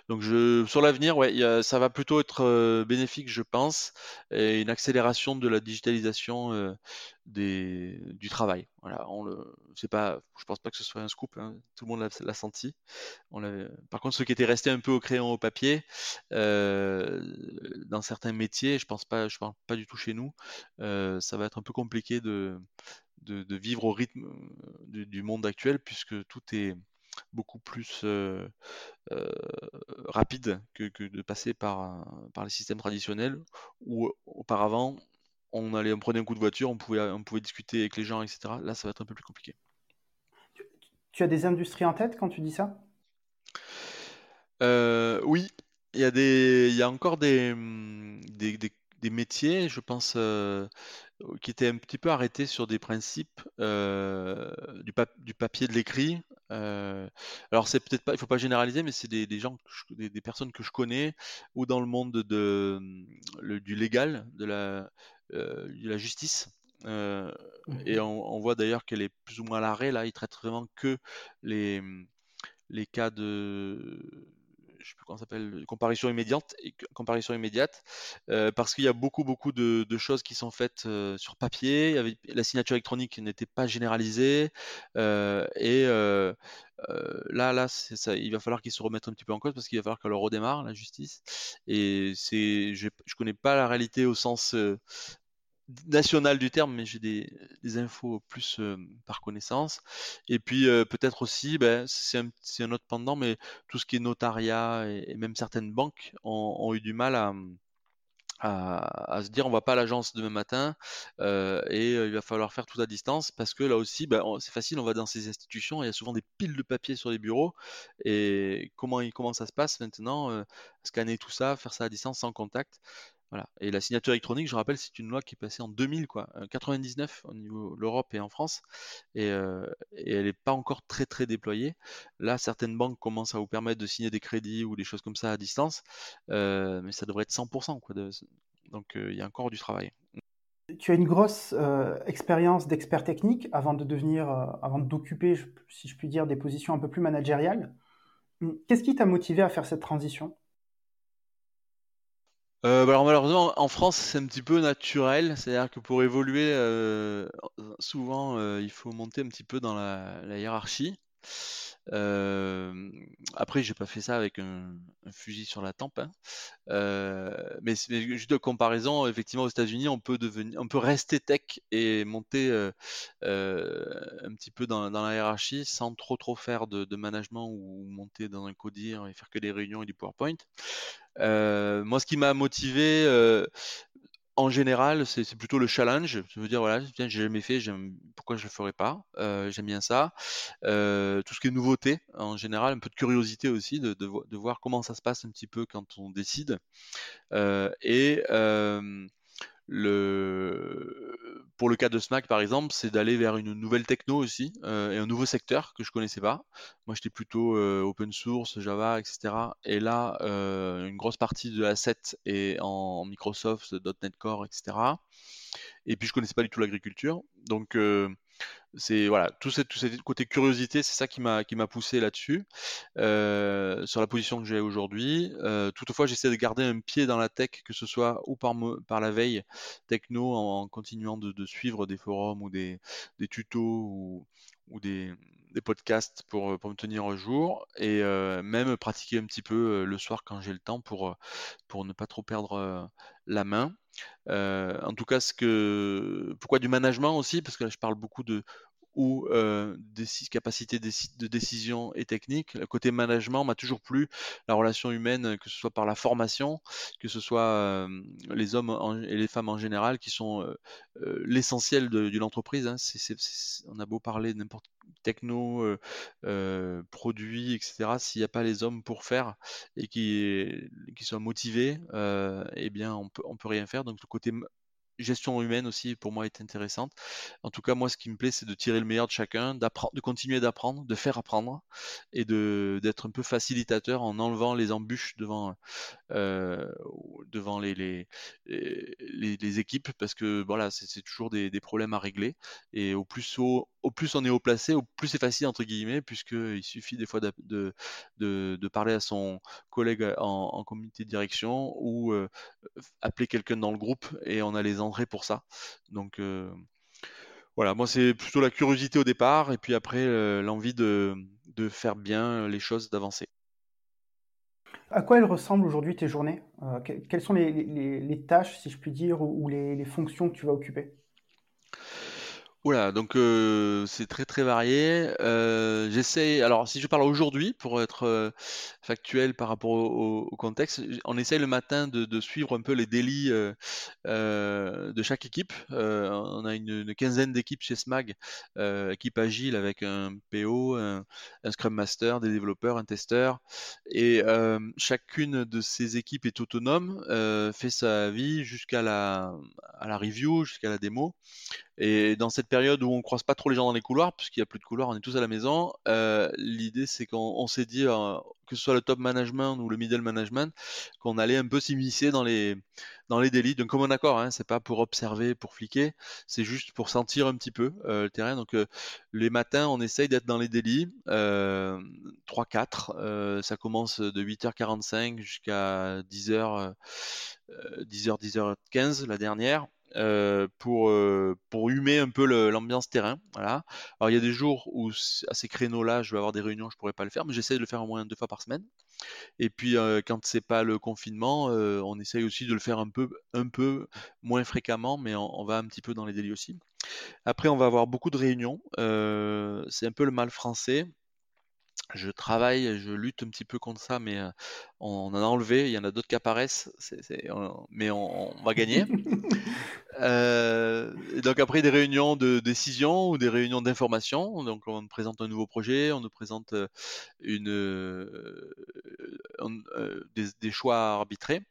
Donc sur l'avenir, ouais, ça va plutôt être euh, bénéfique, je pense, et une accélération de la digitalisation euh, du travail. Voilà, on pas, je pense pas que ce soit un scoop, hein, tout le monde l'a, senti. Par contre, ceux qui étaient restés un peu au crayon au papier, euh, dans certains métiers, je pense pas, je pense pas du tout chez nous, ça va être un peu compliqué de, vivre au rythme du monde actuel puisque tout est beaucoup plus euh, euh, rapide que, de passer par, par les systèmes traditionnels où auparavant on allait on prenait un coup de voiture, on pouvait, on pouvait discuter avec les gens, etc. Là, ça va être un peu plus compliqué. Tu as des industries en tête quand tu dis ça? Euh, Oui, il y, a des, il y a encore des, des, des, métiers, je pense, qui étaient un petit peu arrêtés sur des principes du, du, papier de l'écrit, euh, alors c'est peut-être pas, il faut pas généraliser, mais c'est des, gens, des, personnes que je connais ou dans le monde de, le, du légal, de la, euh, de la justice. Euh, et mmh on, voit d'ailleurs qu'elle est plus ou moins à l'arrêt là. Ils traitent vraiment que les les cas de je sais plus comment s'appelle, comparution immédiate, immédiate, euh, parce qu'il y a beaucoup beaucoup de, choses qui sont faites euh, sur papier. la signature électronique n'était pas généralisée, euh, et là là, il va falloir qu'ils se remettent un petit peu en cause parce qu'il va falloir qu'elle redémarre la justice. Et c'est, je, je connais pas la réalité au sens national du terme, mais j'ai des, infos plus par connaissance. Et puis peut-être aussi, ben, c'est un, autre pendant, mais tout ce qui est notariat et, même certaines banques ont, eu du mal à, à, se dire on va pas à l'agence demain matin et il va falloir faire tout à distance parce que là aussi ben, c'est facile on va dans ces institutions il y a souvent des piles de papier sur les bureaux et comment, comment ça se passe maintenant scanner tout ça faire ça à distance sans contact? Et la signature électronique, je rappelle, c'est une loi qui est passée en 2000, quoi, 99 euh, au niveau de l'Europe et en France, et, euh, elle n'est pas encore très très déployée. Là, certaines banques commencent à vous permettre de signer des crédits ou des choses comme ça à distance, euh, mais ça devrait être 100%, quoi. donc il y a encore du travail. Tu as une grosse expérience d'expert technique avant de devenir, avant d'occuper, si je puis dire, des positions un peu plus managériales. Qu'est-ce qui t'a motivé à faire cette transition? Euh, bah, alors malheureusement, en France, c'est un petit peu naturel. C'est-à-dire que pour évoluer, euh, souvent, euh, il faut monter un petit peu dans la, hiérarchie. après, j'ai pas fait ça avec un, fusil sur la tempe, hein. mais, juste de comparaison, effectivement, aux États-Unis, on peut devenir, on peut rester tech et monter un petit peu dans, la hiérarchie sans trop trop faire de, de management ou monter dans un codir et faire que des réunions et du PowerPoint. Euh, moi, ce qui m'a motivé, euh, en général, c'est plutôt le challenge. Je veux dire, voilà, j'ai jamais fait, pourquoi je le ferais pas? Euh, J'aime bien ça. tout ce qui est nouveauté, en général, un peu de curiosité aussi, de, de, voir comment ça se passe un petit peu quand on décide. et le... Pour le cas de SMAC, par exemple, c'est d'aller vers une nouvelle techno aussi euh, et un nouveau secteur que je connaissais pas. Moi, j'étais plutôt euh, open source, Java, etc. Et là, euh, une grosse partie de l'asset est en Microsoft, .NET Core, etc. Et puis, je connaissais pas du tout l'agriculture. Donc, c'est voilà, tout ce, tout côté curiosité, c'est ça qui m'a poussé là-dessus euh, sur la position que j'ai aujourd'hui. Euh, toutefois, j'essaie de garder un pied dans la tech, que ce soit ou par la veille techno en, continuant de, suivre des forums ou des, des tutos ou, des, podcasts pour, me tenir au jour et même pratiquer un petit peu le soir quand j'ai le temps pour ne pas trop perdre la main. En tout cas, ce que, pourquoi du management aussi? Parce que là, je parle beaucoup de ou des capacités de décision et technique. Le côté management m'a toujours plu, la relation humaine, que ce soit par la formation, que ce soit les hommes et les femmes en général, qui sont l'essentiel d'une entreprise. Hein. on a beau parler n'importe techno, produits, etc. S'il n'y a pas les hommes pour faire et qui, qui soient motivés, eh bien, on peut, on peut rien faire. Donc, le côté gestion humaine aussi pour moi est intéressante. En tout cas, moi, ce qui me plaît, c'est de tirer le meilleur de chacun, de continuer d'apprendre, de faire apprendre et d'être un peu facilitateur en enlevant les embûches devant euh, devant les les, les, équipes parce que voilà, c'est toujours des, des, problèmes à régler et au plus au plus on est haut placé, au plus c'est facile entre guillemets puisqu'il suffit des fois de, de, de, parler à son collègue en, en comité de direction ou euh, appeler quelqu'un dans le groupe et on a les pour ça. Donc voilà, moi c'est plutôt la curiosité au départ et puis après l'envie de, faire bien les choses, d'avancer. À quoi elles ressemblent aujourd'hui tes journées? Quelles sont les, tâches, si je puis dire, ou les fonctions que tu vas occuper? Oula, donc c'est très très varié. j'essaie, alors si je parle aujourd'hui, pour être factuel par rapport au, contexte, on essaye le matin de, suivre un peu les délits de chaque équipe. on a une, quinzaine d'équipes chez SMAG, équipe agile avec un PO, un, Scrum Master, des développeurs, un testeur. Et chacune de ces équipes est autonome, fait sa vie jusqu'à la review, jusqu'à la démo. Et dans cette période où on croise pas trop les gens dans les couloirs, puisqu'il n'y a plus de couloirs, on est tous à la maison, euh, l'idée c'est qu'on s'est dit, euh, que ce soit le top management ou le middle management, qu'on allait un peu s'immiscer dans les, dans les délits d'un commun accord. Hein, c'est pas pour observer, pour fliquer, c'est juste pour sentir un petit peu euh, le terrain. Donc les matins, on essaye d'être dans les délits, 3-4. ça commence de 8h45 jusqu'à 10h, 10h, 10h15 la dernière. Euh, pour, euh, pour humer un peu l'ambiance terrain. Voilà. Alors il y a des jours où à ces créneaux-là, je vais avoir des réunions, je pourrais pas le faire, mais j'essaie de le faire au moins deux fois par semaine. Et puis euh, quand c'est pas le confinement, on essaye aussi de le faire un peu, un peu moins fréquemment, mais on, va un petit peu dans les délits aussi. Après, on va avoir beaucoup de réunions. c'est un peu le mal français je travaille, je lutte un petit peu contre ça, mais on, en a enlevé. Il y en a d'autres qui apparaissent, mais on, va gagner. donc après des réunions de décision ou des réunions d'information, donc on présente un nouveau projet, on nous présente une, des, choix arbitrés.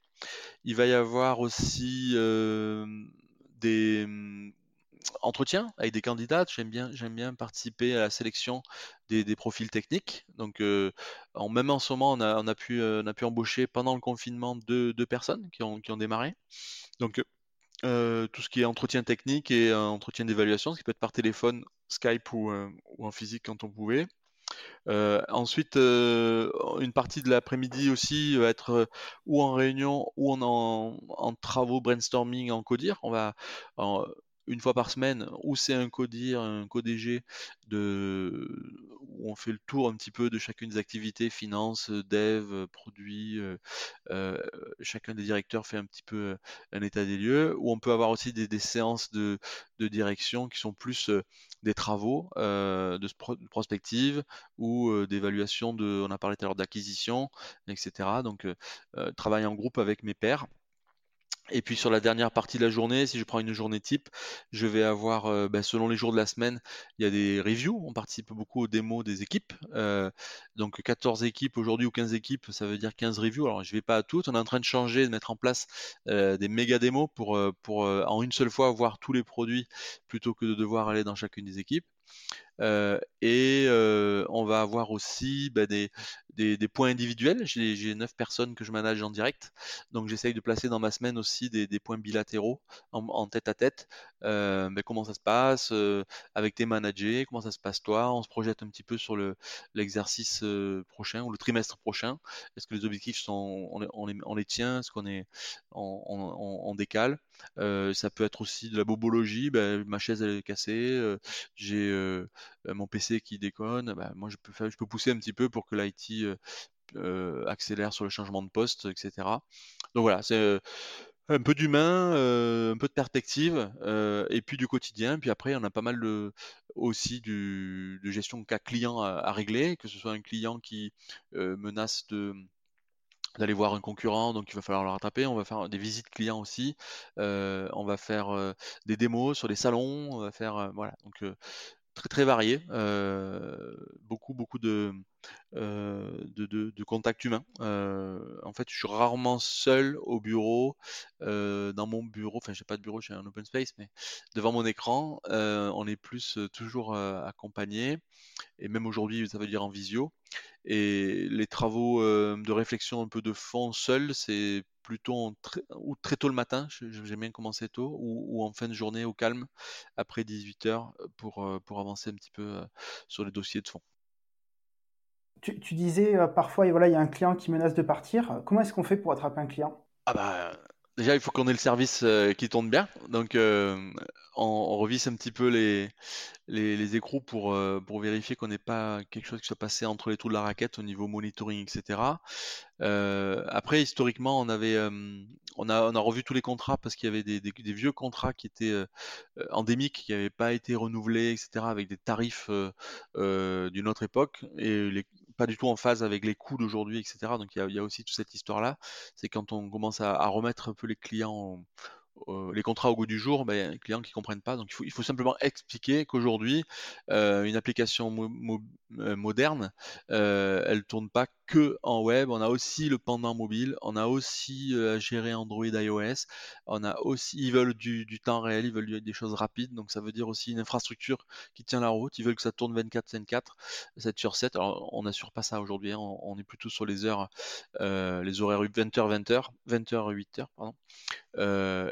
Il va y avoir aussi des mmh, entretien avec des candidats. J'aime bien, participer à la sélection des, profils techniques. Donc, en, même en ce moment, on a, pu, embaucher pendant le confinement deux, deux personnes qui ont, qui ont démarré. Donc, tout ce qui est entretien technique et entretien d'évaluation, ce qui peut être par téléphone, Skype ou, ou en physique quand on pouvait. ensuite, une partie de l'après-midi aussi va être ou en réunion ou en, travaux brainstorming en codir. Une fois par semaine, ou c'est un codir, un codg de, où on fait le tour un petit peu de chacune des activités, finance, dev, produits, chacun des directeurs fait un petit peu un état des lieux, où on peut avoir aussi des, séances de, direction qui sont plus des travaux de, prospective ou d'évaluation de, on a parlé tout à l'heure d'acquisition, etc. Donc, travailler en groupe avec mes pairs. Et puis sur la dernière partie de la journée, si je prends une journée type, je vais avoir, euh, bah, selon les jours de la semaine, il y a des reviews. On participe beaucoup aux démos des équipes. Euh, donc 14 équipes aujourd'hui ou 15 équipes, ça veut dire 15 reviews. Alors je ne vais pas à toutes. On est en train de changer, de mettre en place euh, des méga démos pour, pour en une seule fois voir tous les produits plutôt que de devoir aller dans chacune des équipes et on va avoir aussi bah, des, des, points individuels. J'ai 9 personnes que je manage en direct. Donc j'essaye de placer dans ma semaine aussi des, des points bilatéraux en, tête à tête. Euh, comment ça se passe avec tes managers, comment ça se passe toi? On se projette un petit peu sur l'exercice prochain ou le trimestre prochain. Est-ce que les objectifs sont, on, les, on les, tient? Est-ce qu'on est, on, décale? Ça peut être aussi de la bobologie. Ben, ma chaise elle est cassée. j'ai mon PC qui déconne, bah, moi je peux, faire, je peux pousser un petit peu pour que l'IT accélère sur le changement de poste, etc. Donc voilà, c'est un peu d'humain, un peu de perspective, et puis du quotidien. Puis après, on a pas mal de, aussi du, de gestion cas client à, régler, que ce soit un client qui menace de d'aller voir un concurrent, donc il va falloir le rattraper. On va faire des visites clients aussi. on va faire des démos sur les salons. On va faire voilà. Donc très très varié. beaucoup beaucoup de de, contacts humains. en fait, je suis rarement seul au bureau, dans mon bureau. Enfin, j'ai pas de bureau, j'ai un open space, mais devant mon écran, on est plus toujours accompagné. Et même aujourd'hui, ça veut dire en visio. Et les travaux de réflexion un peu de fond seul, c'est plutôt très, ou très tôt le matin, j'aime bien commencer tôt, ou, en fin de journée au calme, après 18 heures, pour, pour avancer un petit peu sur les dossiers de fond. Tu, disais parfois, voilà, il y a un client qui menace de partir. Comment est-ce qu'on fait pour attraper un client? Ah bah déjà il faut qu'on ait le service qui tourne bien. Donc on, revisse un petit peu les, les, écrous pour, pour vérifier qu'on n'ait pas quelque chose qui soit passé entre les trous de la raquette au niveau monitoring, etc. après, historiquement, on avait, on a, on a revu tous les contrats parce qu'il y avait des, des, vieux contrats qui étaient endémiques, qui n'avaient pas été renouvelés, etc., avec des tarifs d'une autre époque et les, pas du tout en phase avec les coûts d'aujourd'hui, etc. Donc il y a, aussi toute cette histoire-là. C'est quand on commence à, remettre un peu les clients les contrats au goût du jour, ben, les clients qui ne comprennent pas. Donc il faut, il faut simplement expliquer qu'aujourd'hui, euh, une application euh, moderne, euh, elle ne tourne pas que en web. On a aussi le pendant mobile, on a aussi à gérer Android, iOS, on a aussi, ils veulent du, temps réel, ils veulent des choses rapides. Donc ça veut dire aussi une infrastructure qui tient la route. Ils veulent que ça tourne 24/24, 7 sur 7. Alors on n'assure pas ça aujourd'hui. Hein. On, est plutôt sur les heures, les horaires 20h, 20h, 20h, 8h, pardon. Euh,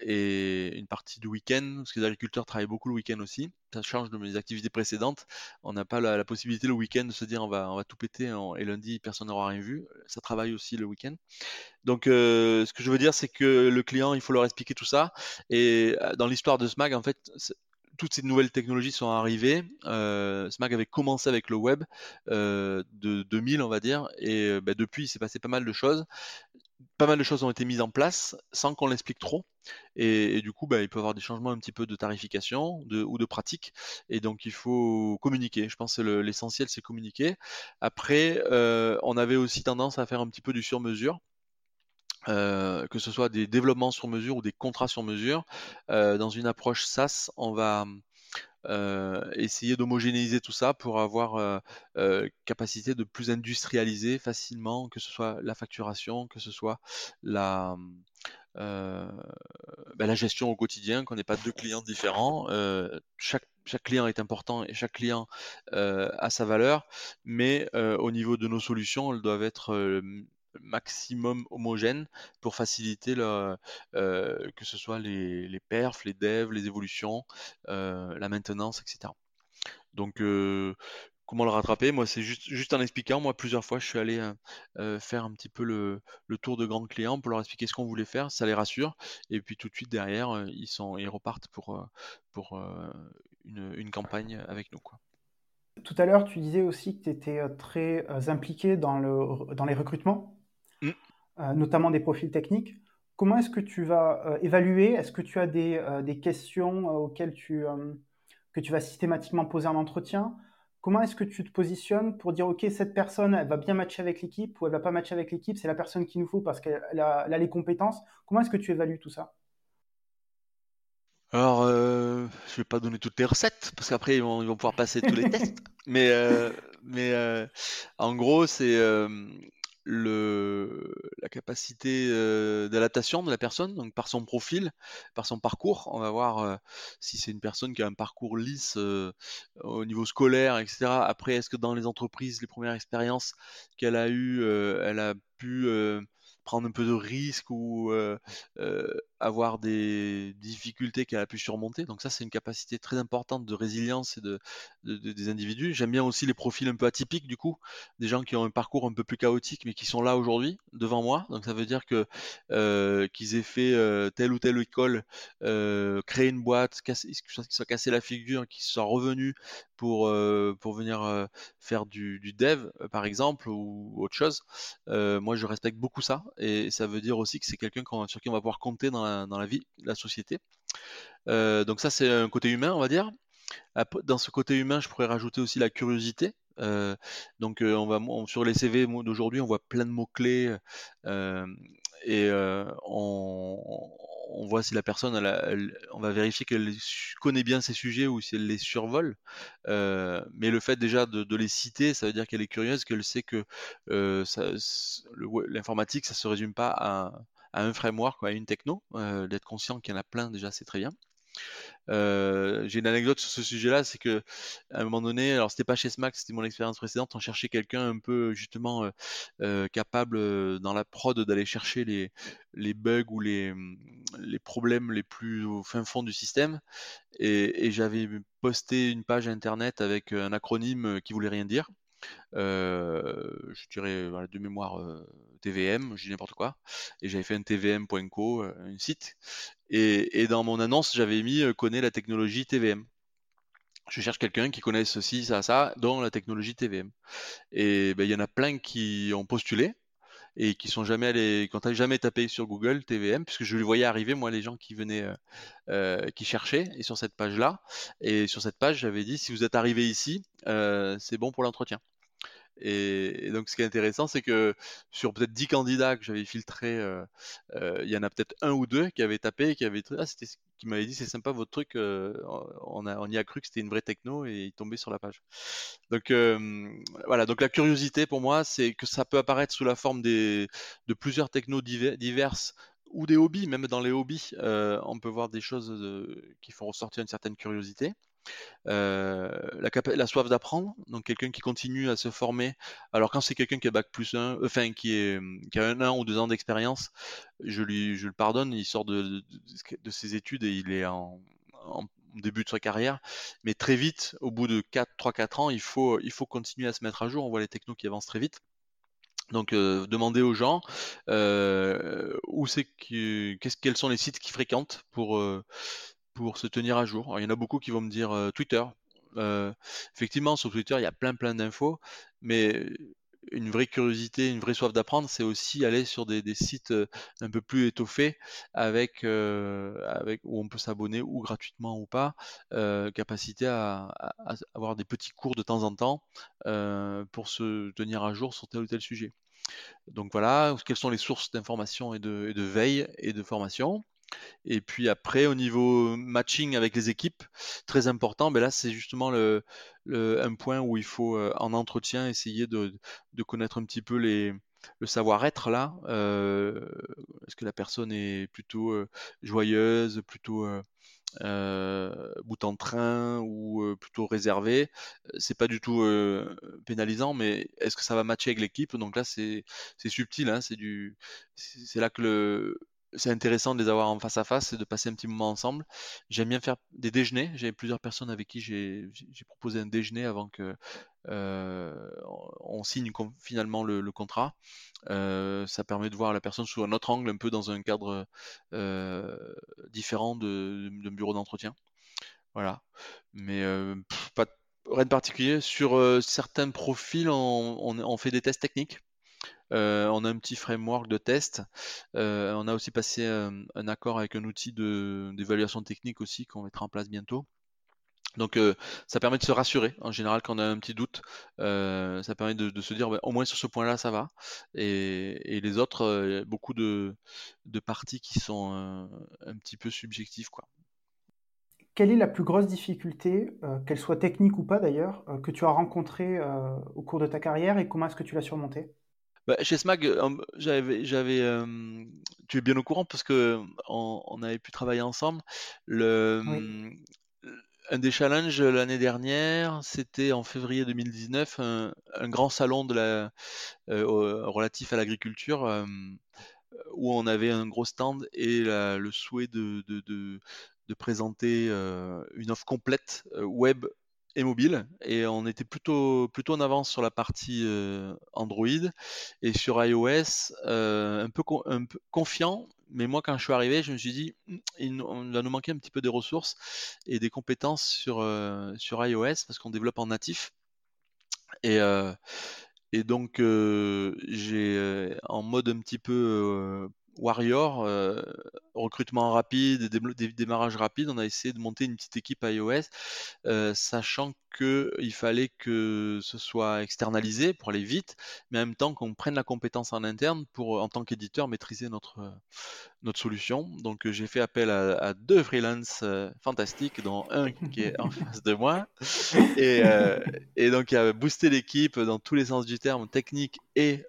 et une partie du week-end, parce que les agriculteurs travaillent beaucoup le week-end aussi. Ça change de mes activités précédentes. On n'a pas la, possibilité le week-end de se dire on va, on va tout péter et lundi personne n'aura rien vu. Ça travaille aussi le week-end. Donc, euh, ce que je veux dire, c'est que le client, il faut leur expliquer tout ça. Et euh, dans l'histoire de SMAG, en fait, toutes ces nouvelles technologies sont arrivées. SMAG avait commencé avec le web de 2000, on va dire, et bah, depuis, il s'est passé pas mal de choses pas mal de choses ont été mises en place sans qu'on l'explique trop. Et, du coup, bah, il peut y avoir des changements un petit peu de tarification ou de pratique. Et donc, il faut communiquer. Je pense que l'essentiel, c'est communiquer. Après, euh, on avait aussi tendance à faire un petit peu du sur-mesure. Euh, que ce soit des développements sur mesure ou des contrats sur mesure. Euh, dans une approche SaaS, on va euh, essayer d'homogénéiser tout ça pour avoir capacité de plus industrialiser facilement, que ce soit la facturation, que ce soit la, ben, la gestion au quotidien, qu'on n'ait pas deux clients différents. chaque client est important et chaque client a sa valeur, mais au niveau de nos solutions, elles doivent être maximum homogène pour faciliter le, euh, que ce soit les, les, perfs, les devs, les évolutions, euh, la maintenance, etc. Donc, euh, comment le rattraper? Moi, c'est juste, juste en expliquant. Moi, plusieurs fois, je suis allé faire un petit peu le, le, tour de grands clients pour leur expliquer ce qu'on voulait faire. Ça les rassure. Et puis, tout de suite derrière, ils, sont, ils repartent pour, pour une, une, campagne avec nous. Quoi. Tout à l'heure, tu disais aussi que tu étais très impliqué dans, le, dans les recrutements. Euh, notamment des profils techniques. Comment est-ce que tu vas euh, évaluer? Est-ce que tu as des, euh, des questions auxquelles tu, que tu vas systématiquement poser en entretien? Comment est-ce que tu te positionnes pour dire, OK, cette personne, elle va bien matcher avec l'équipe ou elle va pas matcher avec l'équipe, c'est la personne qu'il nous faut parce qu'elle a, les compétences? Comment est-ce que tu évalues tout ça? Alors, je je vais pas donner toutes les recettes parce qu'après ils vont, ils vont pouvoir passer tous les tests. Mais, mais en gros, c'est le, la capacité d'adaptation de la personne, donc par son profil, par son parcours. On va voir si c'est une personne qui a un parcours lisse au niveau scolaire, etc. Après, est-ce que dans les entreprises, les premières expériences qu'elle a eues, elle a pu prendre un peu de risque ou avoir des difficultés qu'elle a pu surmonter. Donc ça, c'est une capacité très importante de résilience et de, des individus. J'aime bien aussi les profils un peu atypiques, du coup, des gens qui ont un parcours un peu plus chaotique, mais qui sont là aujourd'hui, devant moi. Donc ça veut dire que qu'ils aient fait telle ou telle école, créer une boîte, qu'ils soient cassé la figure, qu'ils soient revenus pour, pour venir faire du, dev, par exemple, ou autre chose. moi, je respecte beaucoup ça, et ça veut dire aussi que c'est quelqu'un sur qui on va pouvoir compter dans la, vie, la société. Donc ça, c'est un côté humain, on va dire. Dans ce côté humain, je pourrais rajouter aussi la curiosité. Donc on va sur les CV d'aujourd'hui, on voit plein de mots clés et on, on voit si la personne, on va vérifier qu'elle connaît bien ces sujets ou si elle les survole. Euh, mais le fait déjà de, les citer, ça veut dire qu'elle est curieuse, qu'elle sait que euh, l'informatique, ça se résume pas à, un framework, à une techno. Euh, d'être conscient qu'il y en a plein, déjà, c'est très bien. Euh, j'ai une anecdote sur ce sujet-là, c'est que à un moment donné, alors c'était pas chez Smack, c'était mon expérience précédente, on cherchait quelqu'un un peu justement euh, euh, capable dans la prod d'aller chercher les, bugs ou les, les problèmes les plus au fin fond du système. Et j'avais posté une page internet avec un acronyme qui voulait rien dire. Je dirais de mémoire TVM, je dis n'importe quoi, et j'avais fait un tvm.co, un site, et, dans mon annonce j'avais mis connaît la technologie TVM. Je cherche quelqu'un qui connaisse ceci, ça, ça, dont la technologie TVM. Et ben, il y en a plein qui ont postulé, et qui sont jamais allés, quand jamais tapé sur Google TVM, puisque je les voyais arriver, moi, les gens qui venaient, qui cherchaient, et sur cette page-là, et sur cette page, j'avais dit, si vous êtes arrivé ici, c'est bon pour l'entretien. Et, donc, ce qui est intéressant, c'est que sur peut-être 10 candidats que j'avais filtrés, il y en a peut-être un ou deux qui avaient tapé et qui avaient ah, c'était qui m'avait dit c'est sympa votre truc, on, a, on y a cru que c'était une vraie techno et il tombait sur la page. Donc voilà, donc la curiosité pour moi, c'est que ça peut apparaître sous la forme de plusieurs technos diverses ou des hobbies, même dans les hobbies, on peut voir des choses qui font ressortir une certaine curiosité. Euh, la, soif d'apprendre, donc quelqu'un qui continue à se former. Alors quand c'est quelqu'un qui a bac plus 1, enfin qui, a un an ou deux ans d'expérience, je lui je le pardonne, il sort de, ses études et il est en, début de sa carrière, mais très vite, au bout de 4, 3-4 ans, il faut, il faut continuer à se mettre à jour. On voit les technos qui avancent très vite. Donc, euh, demander aux gens euh, où c'est que, quels sont les sites qu'ils fréquentent pour, pour se tenir à jour. il y en a beaucoup qui vont me dire Twitter. effectivement, sur Twitter, il y a plein plein d'infos, mais une vraie curiosité, une vraie soif d'apprendre, c'est aussi aller sur des, sites un peu plus étoffés avec, avec où on peut s'abonner ou gratuitement ou pas, capacité à, avoir des petits cours de temps en temps pour se tenir à jour sur tel ou tel sujet. Donc voilà, quelles sont les sources d'information et de, et de veille et de formation? Et puis après, au niveau matching avec les équipes, très important, ben là, c'est justement le, un point où il faut, euh, en entretien, essayer de, connaître un petit peu les, le savoir-être là. Euh, est-ce que la personne est plutôt euh, joyeuse, plutôt bout en train ou plutôt réservée? C'est pas du tout pénalisant, mais est-ce que ça va matcher avec l'équipe? Donc là, c'est subtil, hein, c'est là que le c'est intéressant de les avoir en face à face et de passer un petit moment ensemble. J'aime bien faire des déjeuners. J'ai plusieurs personnes avec qui j'ai proposé un déjeuner avant que euh, on signe finalement le, contrat. Euh, ça permet de voir la personne sous un autre angle, un peu dans un cadre euh, différent d'un bureau d'entretien. Voilà. Mais pas rien de particulier. Sur certains profils, on fait des tests techniques. Euh, on a un petit framework de test. Euh, on a aussi passé un accord avec un outil d'évaluation technique aussi qu'on mettra en place bientôt. Donc euh, ça permet de se rassurer en général quand on a un petit doute. ça permet de, se dire bah, au moins sur ce point-là ça va. Et, les autres, beaucoup de, parties qui sont un petit peu subjectives. Quoi. Quelle est la plus grosse difficulté, qu'elle soit technique ou pas d'ailleurs, que tu as rencontrée au cours de ta carrière et comment est-ce que tu l'as surmontée? Bah, chez Smag, j'avais, j'avais, tu es bien au courant parce que on, avait pu travailler ensemble. Le, un des challenges l'année dernière, c'était en février 2019, un, grand salon de la, relatif à l'agriculture où on avait un gros stand et le souhait de, de, présenter une offre complète web mobile et on était plutôt plutôt en avance sur la partie Android. Et sur iOS un peu un peu confiant mais moi quand je suis arrivé je me suis dit «Mmh, il va nous manquer un petit peu des ressources et des compétences sur sur iOS parce qu'on développe en natif. Et et donc j'ai en mode un petit peu Warrior, recrutement rapide, démarrage rapide, on a essayé de monter une petite équipe iOS, sachant qu'il fallait que ce soit externalisé pour aller vite, mais en même temps qu'on prenne la compétence en interne pour, en tant qu'éditeur, maîtriser notre, notre solution. Donc j'ai fait appel à, deux freelances fantastiques, dont un qui est en face de moi, et, et donc a boosté l'équipe dans tous les sens du terme, technique et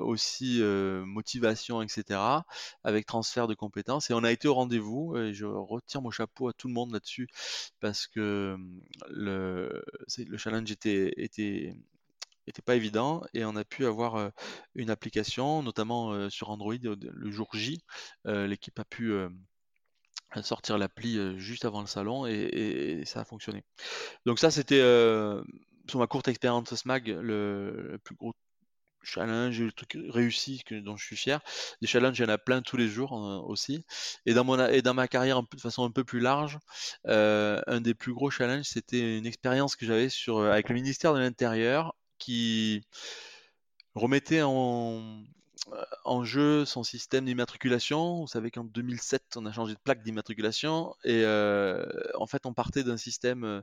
aussi motivation, etc., avec transfert de compétences. Et on a été au rendez-vous, et je retire mon chapeau à tout le monde là-dessus, parce que le, le challenge était, était pas évident et on a pu avoir une application, notamment sur Android le jour J. L'équipe a pu sortir l'appli juste avant le salon et, ça a fonctionné. Donc ça c'était sur ma courte expérience SMAG le, plus gros challenge, le truc réussi que, dont je suis fier. Des challenges, il y en a plein tous les jours euh, aussi. Et dans, mon, et dans ma carrière, de façon un peu plus large, euh, un des plus gros challenges, c'était une expérience que j'avais sur, euh, avec le ministère de l'Intérieur qui remettait en, en jeu son système d'immatriculation. Vous savez qu'en 2007, on a changé de plaque d'immatriculation et en fait, on partait d'un système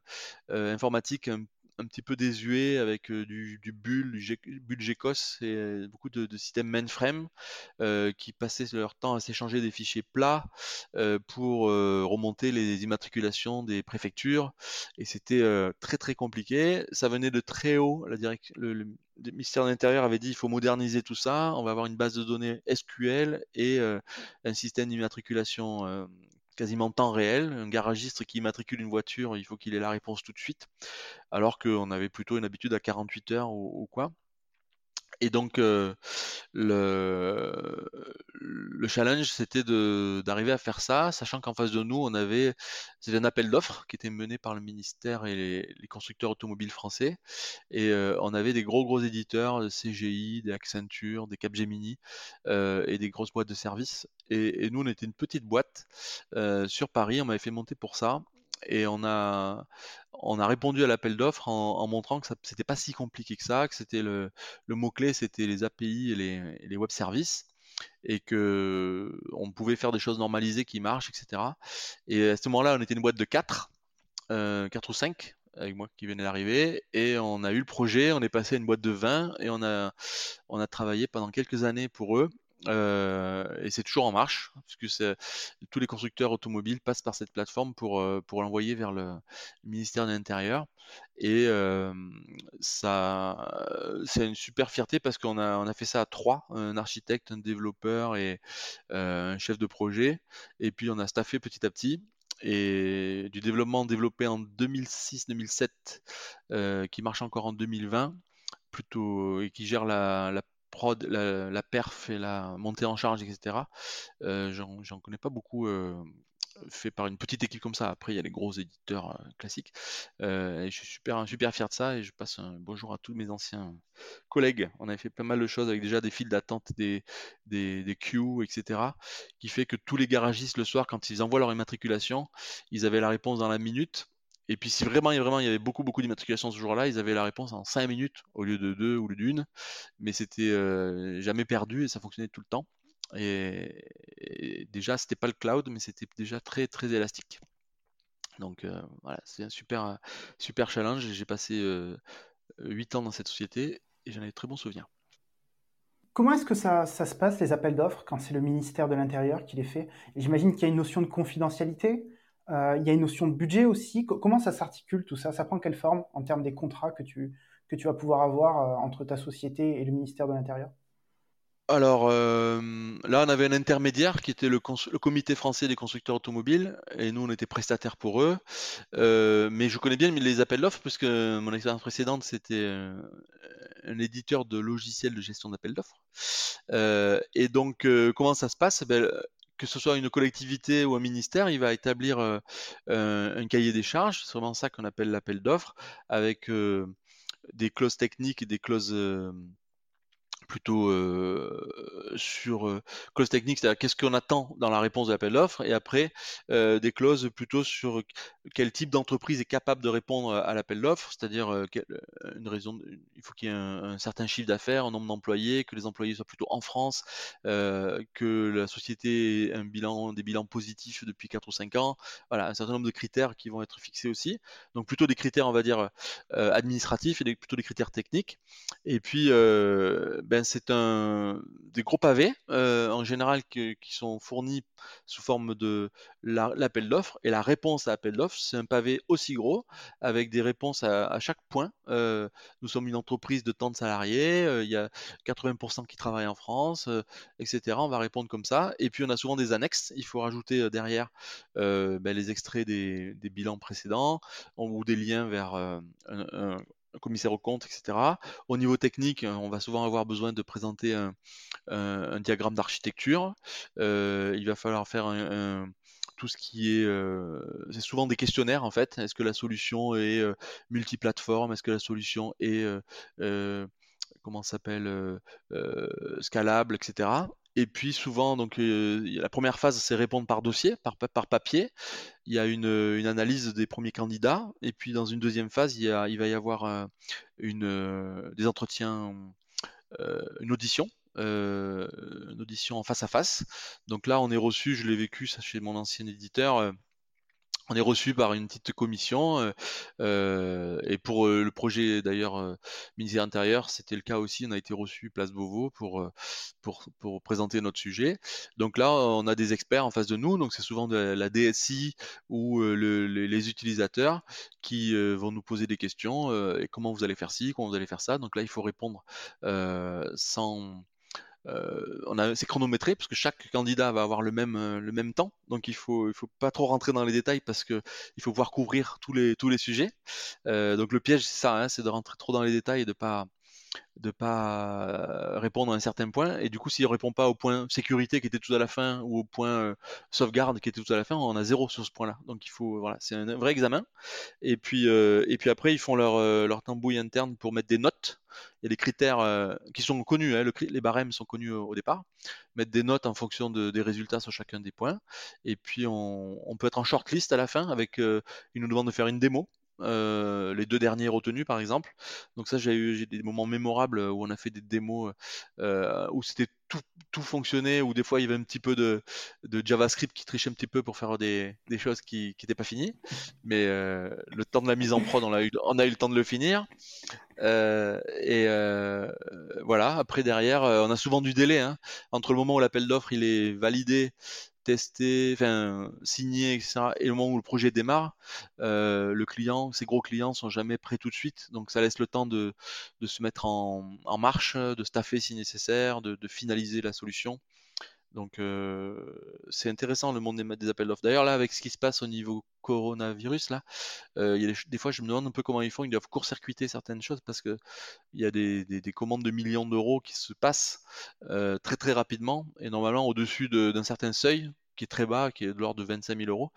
informatique un un petit peu désuet avec du, du bull, du bull GECOS et beaucoup de, systèmes mainframe qui passaient leur temps à s'échanger des fichiers plats pour remonter les immatriculations des préfectures. Et c'était très très compliqué. Ça venait de très haut. La le, le, ministère de l'Intérieur avait dit il faut moderniser tout ça. On va avoir une base de données SQL et un système d'immatriculation quasiment temps réel. Un garagiste qui immatricule une voiture, il faut qu'il ait la réponse tout de suite, alors qu'on avait plutôt une habitude à 48 heures ou, quoi. Et donc, le, le challenge, c'était d'arriver à faire ça, sachant qu'en face de nous, on avait c'était un appel d'offres qui était mené par le ministère et les, constructeurs automobiles français. Et on avait des gros gros éditeurs, de CGI, des Accenture, des Capgemini et des grosses boîtes de services. Et, nous, on était une petite boîte sur Paris. On m'avait fait monter pour ça et on a, on a répondu à l'appel d'offres en, montrant que ce n'était pas si compliqué que ça, que c'était le, mot-clé, c'était les API et les, web services, et que on pouvait faire des choses normalisées qui marchent, etc. Et à ce moment-là, on était une boîte de 4, euh, 4 ou 5, avec moi qui venait d'arriver, et on a eu le projet, on est passé à une boîte de 20, et on a, on a travaillé pendant quelques années pour eux, et c'est toujours en marche, puisque tous les constructeurs automobiles passent par cette plateforme pour, euh, pour l'envoyer vers le ministère de l'Intérieur. Et euh, ça, c'est une super fierté parce qu'on a, on a fait ça à trois, un architecte, un développeur et un chef de projet. Et puis on a staffé petit à petit. Et du développement développé en 2006-2007, qui marche encore en 2020, plutôt, et qui gère la, la la, perf et la montée en charge, etc. Euh, J'en connais pas beaucoup euh, fait par une petite équipe comme ça. Après, il y a les gros éditeurs euh, classiques. Euh, je suis super, super fier de ça et je passe un bonjour à tous mes anciens collègues. On avait fait pas mal de choses avec déjà des files d'attente, des, des, des queues, etc. Qui fait que tous les garagistes le soir, quand ils envoient leur immatriculation, ils avaient la réponse dans la minute. Et puis si vraiment, il y avait beaucoup, beaucoup d'immatriculations ce jour-là, ils avaient la réponse en 5 minutes au lieu de 2 ou d'une. Mais c'était euh, jamais perdu et ça fonctionnait tout le temps. Et, et déjà, c'était pas le cloud, mais c'était déjà très, très élastique. Donc euh, voilà, c'est un super, super challenge. J'ai passé 8 euh, ans dans cette société et j'en ai très bons souvenirs. Comment est-ce que ça, se passe, les appels d'offres, quand c'est le ministère de l'Intérieur qui les fait? J'imagine qu'il y a une notion de confidentialité. Euh, il y a une notion de budget aussi. Comment ça s'articule tout ça? Ça prend quelle forme en termes des contrats que tu, que tu vas pouvoir avoir euh, entre ta société et le ministère de l'Intérieur? Alors, hem, là, on avait un intermédiaire qui était le Comité français des constructeurs automobiles et nous, on était prestataires pour eux. Mais je connais bien les appels d'offres puisque mon expérience précédente, c'était, un éditeur de logiciels de gestion d'appels d'offres. Et donc, comment ça se passe? Beh, que ce soit une collectivité ou un ministère, il va établir, heu, un un cahier des charges. C'est vraiment ça qu'on appelle l'appel d'offres avec, heu, des clauses techniques et des clauses, plutôt sur euh, clause technique, c'est-à-dire qu'est-ce qu'on attend dans la réponse de l'appel d'offres, et après des clauses plutôt sur quel type d'entreprise est capable de répondre à l'appel d'offres, c'est-à-dire une raison, il faut qu'il y ait un, certain chiffre d'affaires, un nombre d'employés, que les employés soient plutôt en France, que la société ait un bilan, des bilans positifs depuis 4 ou 5 ans, voilà, un certain nombre de critères qui vont être fixés aussi. Donc plutôt des critères, on va dire, administratifs et plutôt des critères techniques. Et puis, ben, ben, c'est un des gros pavés euh, en général qui sont fournis sous forme de l'appel d'offres et la réponse à l'appel d'offres, c'est un pavé aussi gros avec des réponses à, chaque point. Euh, nous sommes une entreprise de tant de salariés, euh, il y a 80% qui travaillent en France, etc. On va répondre comme ça. Et puis on a souvent des annexes. Il faut rajouter derrière ben, les extraits des, bilans précédents ou des liens vers un commissaire au compte, etc. Au niveau technique, euh, on va souvent avoir besoin de présenter un, diagramme d'architecture. Euh, il va falloir faire tout ce qui est, euh, c'est souvent des questionnaires en fait. Est-ce que la solution est multiplateforme? Est-ce que la solution est comment s'appelle scalable, etc. Et puis souvent, donc la première phase, c'est répondre par dossier, par, papier. Il y a une, une, analyse des premiers candidats. Et puis dans une deuxième phase, il, va y avoir une, des entretiens, une audition. une audition en face à face. Donc là, on est reçu, je l'ai vécu ça chez mon ancien éditeur, on est reçu par une petite commission euh, euh, et pour euh, le projet d'ailleurs ministère intérieur, c'était le cas aussi. On a été reçu place Beauvau pour, pour, pour présenter notre sujet. Donc là, on a des experts en face de nous. Donc c'est souvent de la DSI ou les utilisateurs qui vont nous poser des questions. et comment vous allez faire ci, comment vous allez faire ça. Donc là, il faut répondre sans euh, on a, c'est chronométré parce que chaque candidat va avoir le même, euh, le même temps, donc il faut, il faut pas trop rentrer dans les détails parce que il faut pouvoir couvrir tous les, tous les sujets. Euh, donc le piège c'est ça, hein, c'est de rentrer trop dans les détails et de pas, de pas répondre à un certain point. Et du coup, s'il ne répond pas au point sécurité qui était tout à la fin ou au point sauvegarde qui était tout à la fin, on a zéro sur ce point-là. Donc il faut, voilà, c'est un vrai examen. Et puis, et puis après, ils font leur, leur tambouille interne pour mettre des notes. Il y a des critères qui sont connus, hein, les barèmes sont connus au, départ. Mettre des notes en fonction des résultats sur chacun des points. Et puis on, on peut être en shortlist à la fin avec, ils nous demandent de faire une démo euh, les deux derniers retenus par exemple. Donc ça j'ai eu des moments mémorables où on a fait des démos euh, où c'était tout, tout fonctionnait, où des fois il y avait un petit peu de, JavaScript qui trichait un petit peu pour faire des, choses qui n'étaient pas finies. Mais euh, le temps de la mise en prod, on a eu, on a eu le temps de le finir. et voilà, après derrière, on a souvent du délai hein. entre le moment où l'appel d'offres il est validé testé, enfin signé, etc. Et le moment où le projet démarre, euh, le client, ces gros clients sont jamais prêts tout de suite, donc ça laisse le temps de, se mettre en, marche, de staffer si nécessaire, de finaliser la solution. Donc c'est intéressant le monde des, appels d'offres. D'ailleurs là avec ce qui se passe au niveau coronavirus là, il y a des, fois je me demande un peu comment ils font, ils doivent court-circuiter certaines choses parce que il y a des, commandes de millions d'euros qui se passent très très rapidement et normalement au-dessus d'un certain seuil qui est très bas, qui est de l'ordre de 25 000 euros,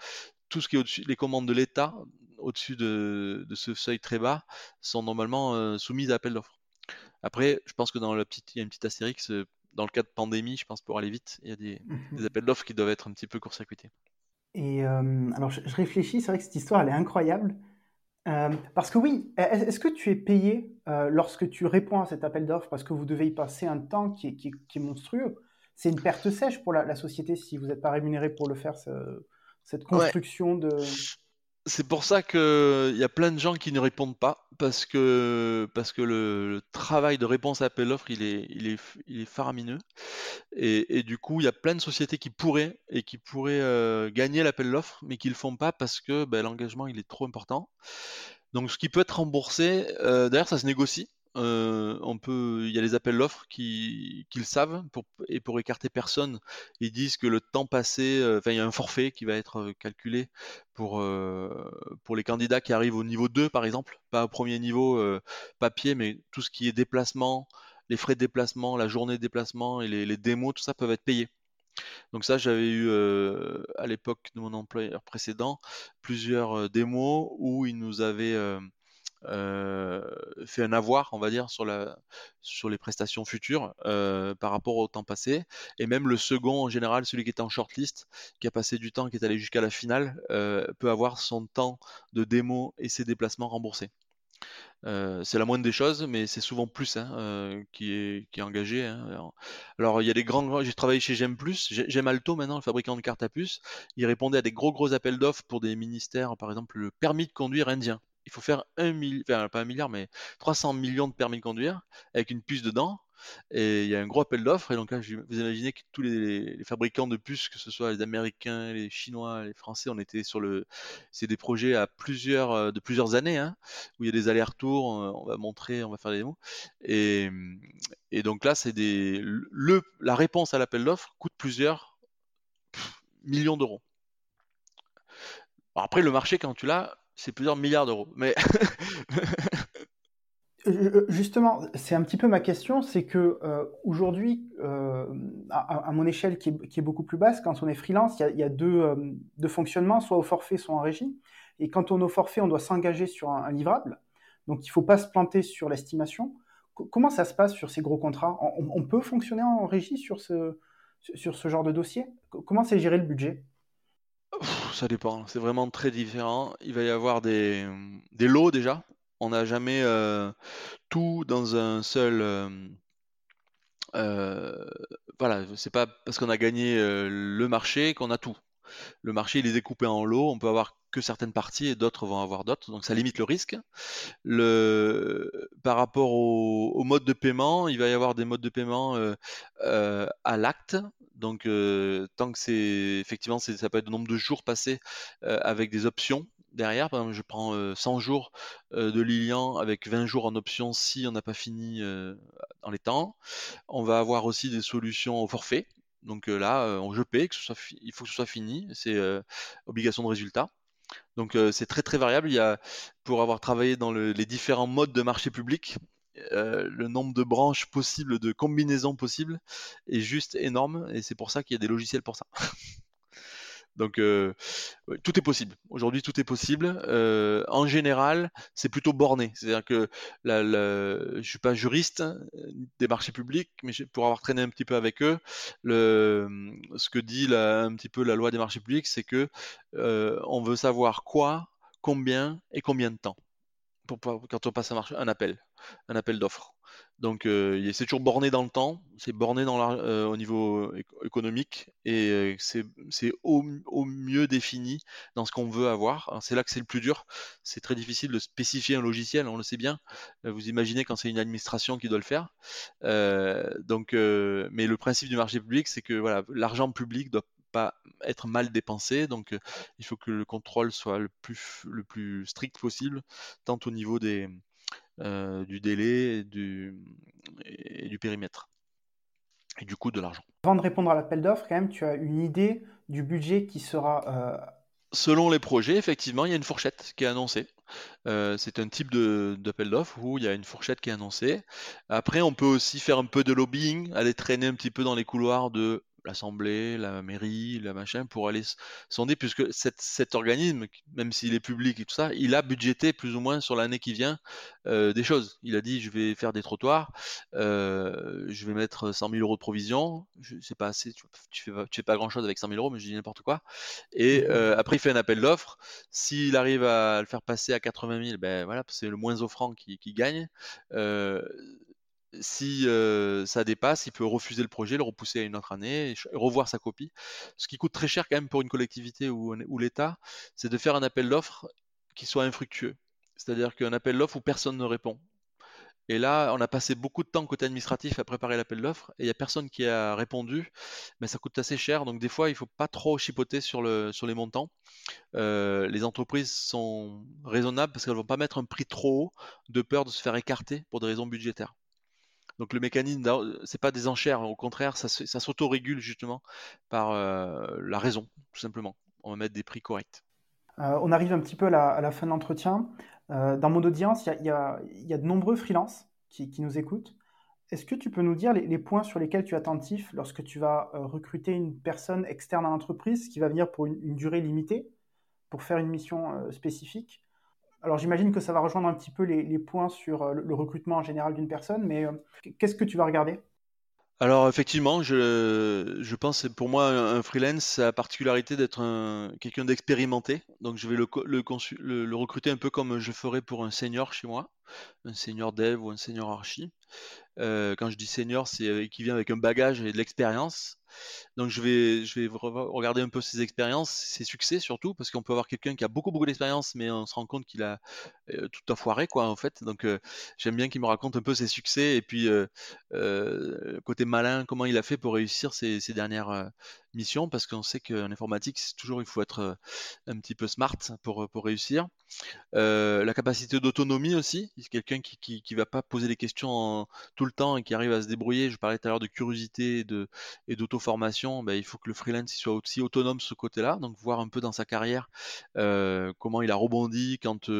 tout ce qui est au-dessus, les commandes de l'État au-dessus de, ce seuil très bas sont normalement soumises à appel d'offres. Après, je pense que dans la petite, il y a une petite astérix dans le cas de pandémie, je pense pour aller vite, il y a des, mhm. appels d'offres qui doivent être un petit peu court-circuités. Et euh, alors, je, réfléchis, c'est vrai que cette histoire, elle est incroyable. Euh, parce que oui, est-ce que tu es payé euh, lorsque tu réponds à cet appel d'offres parce que vous devez y passer un temps qui est, monstrueux? C'est une perte sèche pour la, société si vous n'êtes pas rémunéré pour le faire, cette construction de... C'est pour ça qu'il y a plein de gens qui ne répondent pas, parce que, le, travail de réponse à appel d'offres, il est, il, est, il est faramineux. Et, du coup, il y a plein de sociétés qui pourraient, et qui pourraient euh, gagner l'appel d'offres, mais qui ne le font pas parce que ben, l'engagement, il est trop important. Donc, ce qui peut être remboursé, euh, d'ailleurs, ça se négocie. On peut, il y a les appels d'offres qui, le savent pour, et pour écarter personne, ils disent que le temps passé, enfin il y a un forfait qui va être calculé pour, pour les candidats qui arrivent au niveau 2 par exemple, pas au premier niveau papier, mais tout ce qui est déplacement, les frais de déplacement, la journée de déplacement et les, démos, tout ça peuvent être payés. Donc ça, j'avais eu à l'époque de mon employeur précédent plusieurs démos où il nous avait fait un avoir, on va dire, sur, les prestations futures par rapport au temps passé. Et même le second, en général, celui qui était en shortlist, qui a passé du temps, qui est allé jusqu'à la finale, peut avoir son temps de démo et ses déplacements remboursés. c'est la moindre des choses, mais c'est souvent plus hein, qui, est, engagé. Hein. Alors, il y a des grands. J'ai travaillé chez J'aime Plus, J'aime Alto maintenant, le fabricant de cartes à puce. Il répondait à des gros gros appels d'offres pour des ministères, par exemple le permis de conduire indien il faut faire un milliard, enfin, pas un milliard, mais 300 millions de permis de conduire avec une puce dedans. Et il y a un gros appel d'offres. Et donc là, vous imaginez que tous les, fabricants de puces, que ce soit les Américains, les Chinois, les Français, on était sur le. C'est des projets à plusieurs, euh, de plusieurs années, hein, où il y a des allers-retours. On va montrer, on va faire des démos. Et, et donc là, c'est des. La réponse à l'appel d'offres coûte plusieurs millions d'euros. Après, le marché, quand tu l'as, c'est plusieurs milliards d'euros. Mais Justement, c'est un petit peu ma question, c'est que euh, aujourd'hui, euh, à, mon échelle qui est, beaucoup plus basse, quand on est freelance, il y a, euh, deux, fonctionnements, soit au forfait, soit en régie. Et quand on est au forfait, on doit s'engager sur un, livrable. Donc il ne faut pas se planter sur l'estimation. comment ça se passe sur ces gros contrats? On, peut fonctionner en régie sur ce, sur ce genre de dossier? Comment c'est géré le budget? Ça dépend, c'est vraiment très différent. Il va y avoir des, lots déjà. On n'a jamais euh, tout dans un seul. Euh, euh, voilà, c'est pas parce qu'on a gagné le marché qu'on a tout. Le marché il est découpé en lots, on peut avoir que certaines parties et d'autres vont avoir d'autres, donc ça limite le risque. Par rapport au, mode de paiement, il va y avoir des modes de paiement à l'acte, donc, tant que c'est effectivement, ça peut être le nombre de jours passés avec des options derrière. Par exemple, je prends 100 jours de Lilian avec 20 jours en option si on n'a pas fini dans les temps. On va avoir aussi des solutions au forfait. Donc là, je paie, que ce soit il faut que ce soit fini, c'est obligation de résultat. Donc c'est très très variable. Pour avoir travaillé dans les différents modes de marché public, le nombre de branches possibles, de combinaisons possibles est juste énorme et c'est pour ça qu'il y a des logiciels pour ça. Donc euh, tout est possible. Aujourd'hui, tout est possible. Euh, en général, c'est plutôt borné. C'est-à-dire que je suis pas juriste des marchés publics, mais pour avoir traîné un petit peu avec eux, ce que dit un petit peu la loi des marchés publics, c'est que on veut savoir quoi, combien et combien de temps quand on passe un, un appel, un appel d'offres. Donc euh, c'est toujours borné dans le temps, c'est borné euh, au niveau économique et euh, c'est au, mieux défini dans ce qu'on veut avoir. C'est là que c'est le plus dur. C'est très difficile de spécifier un logiciel, on le sait bien. vous imaginez quand c'est une administration qui doit le faire. donc, mais le principe du marché public, c'est que voilà, l'argent public doit pas être mal dépensé. Donc, il faut que le contrôle soit le plus strict possible, tant au niveau des, du délai et du, et du périmètre et du coût de l'argent. Avant de répondre à l'appel d'offres, quand même, tu as une idée du budget qui sera. Selon les projets, effectivement, il y a une fourchette qui est annoncée. c'est un type d'appel d'offres où il y a une fourchette qui est annoncée. Après, on peut aussi faire un peu de lobbying, aller traîner un petit peu dans les couloirs de l'Assemblée, la mairie, la machin, pour aller sonder, puisque cet, organisme, même s'il est public et tout ça, il a budgété plus ou moins sur l'année qui vient euh, des choses. Il a dit, je vais faire des trottoirs, euh, je vais mettre 100 000 euros de provision, c'est pas assez, tu, fais, fais pas grand chose avec 100 000 euros, mais je dis n'importe quoi. Et mmh euh, après, il fait un appel d'offres. S'il arrive à le faire passer à 80 000, ben voilà, c'est le moins offrant qui, qui gagne si ça dépasse, il peut refuser le projet, le repousser à une autre année, revoir sa copie. Ce qui coûte très cher quand même pour une collectivité ou, l'État, c'est de faire un appel d'offres qui soit infructueux. C'est-à-dire qu'un appel d'offres où personne ne répond. Et là, on a passé beaucoup de temps côté administratif à préparer l'appel d'offres et il n'y a personne qui a répondu. Mais ça coûte assez cher. Donc des fois, il ne faut pas trop chipoter sur, le, sur les montants. Les entreprises sont raisonnables parce qu'elles ne vont pas mettre un prix trop haut de peur de se faire écarter pour des raisons budgétaires. Donc le mécanisme, c'est pas des enchères, au contraire, ça, ça s'autorégule justement par euh, la raison, tout simplement. On va mettre des prix corrects. Euh, on arrive un petit peu à la, fin de l'entretien. Euh, dans mon audience, il y, a, de nombreux freelances qui, nous écoutent. Est-ce que tu peux nous dire les, points sur lesquels tu es attentif lorsque tu vas recruter une personne externe à l'entreprise qui va venir pour une, durée limitée, pour faire une mission spécifique? Alors j'imagine que ça va rejoindre un petit peu les, points sur euh, le, recrutement en général d'une personne, mais euh, qu'est-ce que tu vas regarder? Alors effectivement, je, je pense pour moi un freelance a la particularité d'être quelqu'un d'expérimenté. Donc je vais le, le, le, recruter un peu comme je ferais pour un senior chez moi, un senior dev ou un senior archi. Euh, quand je dis senior, c'est qui vient avec un bagage et de l'expérience. Donc je vais, regarder un peu ses expériences, ses succès surtout, parce qu'on peut avoir quelqu'un qui a beaucoup beaucoup d'expérience, mais on se rend compte qu'il a euh, tout à foiré quoi en fait. Donc euh, j'aime bien qu'il me raconte un peu ses succès et puis côté malin, comment il a fait pour réussir ses, ses dernières mission parce qu'on sait qu'en informatique, c'est toujours il faut être un petit peu smart pour, réussir. la capacité d'autonomie aussi, quelqu'un qui, qui, va pas poser des questions tout le temps et qui arrive à se débrouiller. Je parlais tout à l'heure de curiosité et d'auto-formation. Ben, il faut que le freelance soit aussi autonome ce côté-là, donc voir un peu dans sa carrière comment il a rebondi quand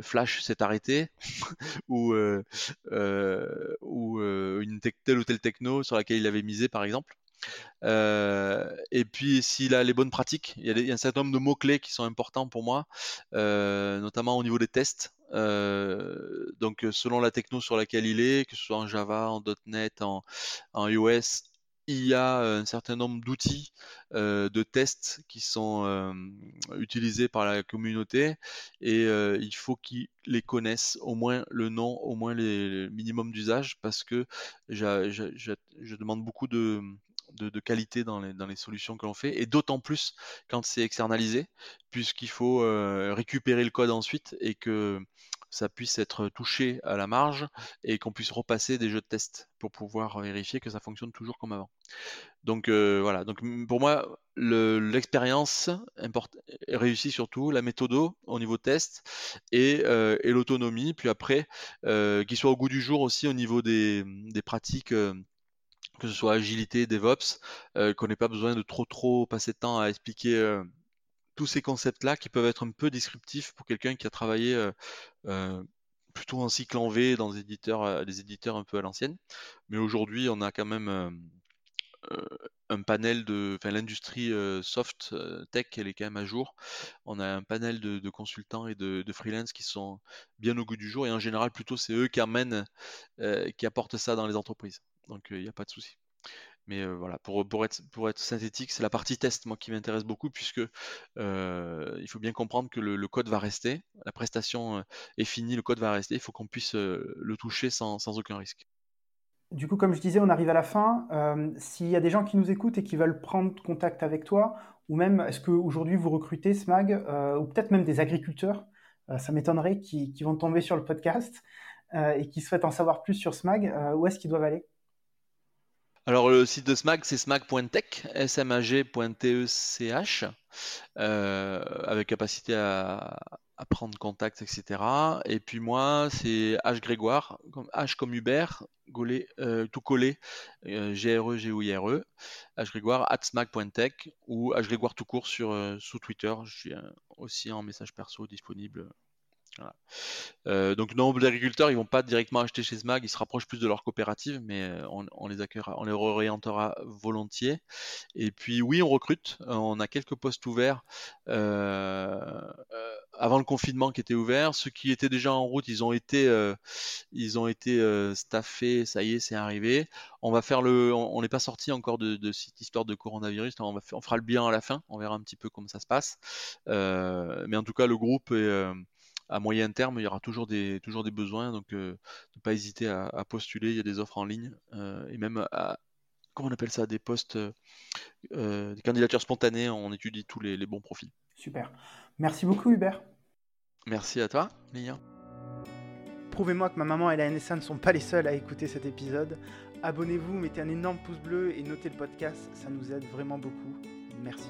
Flash s'est arrêté ou ou une telle ou telle techno sur laquelle il avait misé par exemple. Euh, et puis s'il a les bonnes pratiques, il y, a un certain nombre de mots-clés qui sont importants pour moi, euh, notamment au niveau des tests. Euh, donc selon la techno sur laquelle il est, que ce soit en Java, en .NET, en, en iOS, il y a un certain nombre d'outils de tests qui sont utilisés par la communauté et il faut qu'ils les connaissent, au moins le nom, au moins les, minimums d'usage, parce que je demande beaucoup de, de, qualité dans les, solutions que l'on fait, et d'autant plus quand c'est externalisé, puisqu'il faut euh, récupérer le code ensuite et que ça puisse être touché à la marge et qu'on puisse repasser des jeux de test pour pouvoir vérifier que ça fonctionne toujours comme avant. Donc euh, voilà, donc pour moi, l'expérience réussit surtout, la méthode au niveau test et, euh, et l'autonomie, puis après, qu'il soit au goût du jour aussi au niveau des pratiques que ce soit agilité, DevOps, euh, qu'on n'ait pas besoin de trop trop passer de temps à expliquer euh, tous ces concepts-là qui peuvent être un peu descriptifs pour quelqu'un qui a travaillé euh, plutôt en cycle en V dans des éditeurs, des éditeurs un peu à l'ancienne. Mais aujourd'hui, on a quand même un panel de, enfin l'industrie soft tech, elle est quand même à jour. On a un panel de, consultants et de, freelance qui sont bien au goût du jour et en général plutôt c'est eux qui amènent, qui apportent ça dans les entreprises donc il n'y a pas de souci. Mais voilà, pour, pour, être, pour être synthétique, c'est la partie test, moi, qui m'intéresse beaucoup, puisque il faut bien comprendre que le, code va rester, la prestation est finie, le code va rester, il faut qu'on puisse le toucher sans, sans, aucun risque. Du coup, comme je disais, on arrive à la fin. S'il y a des gens qui nous écoutent et qui veulent prendre contact avec toi, ou même est-ce qu'aujourd'hui vous recrutez SMAG, ou peut-être même des agriculteurs, ça m'étonnerait, qui, qui, vont tomber sur le podcast et qui souhaitent en savoir plus sur SMAG, où est-ce qu'ils doivent aller? Alors le site de SMAG, c'est smag.tech, smag.tech, euh, avec capacité à, prendre contact, etc. Et puis moi, c'est H Grégoire, H comme Hubert, euh, tout collé, euh, G-R-E, G-O-I-R-E, H Grégoire, at smag.tech, ou H Grégoire tout court sur, sous Twitter. Je suis aussi en message perso disponible euh, donc nombre d'agriculteurs, ils vont pas directement acheter chez SMAG, ils se rapprochent plus de leur coopérative, mais euh, on, les accueillera, on les orientera volontiers. Et puis oui, on recrute, euh, on a quelques postes ouverts avant le confinement qui était ouvert. Ceux qui étaient déjà en route, ils ont été, ils ont été staffés, ça y est, c'est arrivé. On va faire le, on n'est pas sorti encore de, cette histoire de coronavirus, on, on fera le bilan à la fin, on verra un petit peu comment ça se passe. mais en tout cas, le groupe est à moyen terme, il y aura toujours des, toujours des besoins, donc euh, ne pas hésiter à, postuler. Il y a des offres en ligne euh, et même à, comment on appelle ça, des postes, euh, des candidatures spontanées. On étudie tous les, bons profils. Super. Merci beaucoup, Hubert. Merci à toi, Lilian. prouvez-moi que ma maman et la NSA ne sont pas les seuls à écouter cet épisode. Abonnez-vous, mettez un énorme pouce bleu et notez le podcast, ça nous aide vraiment beaucoup. Merci.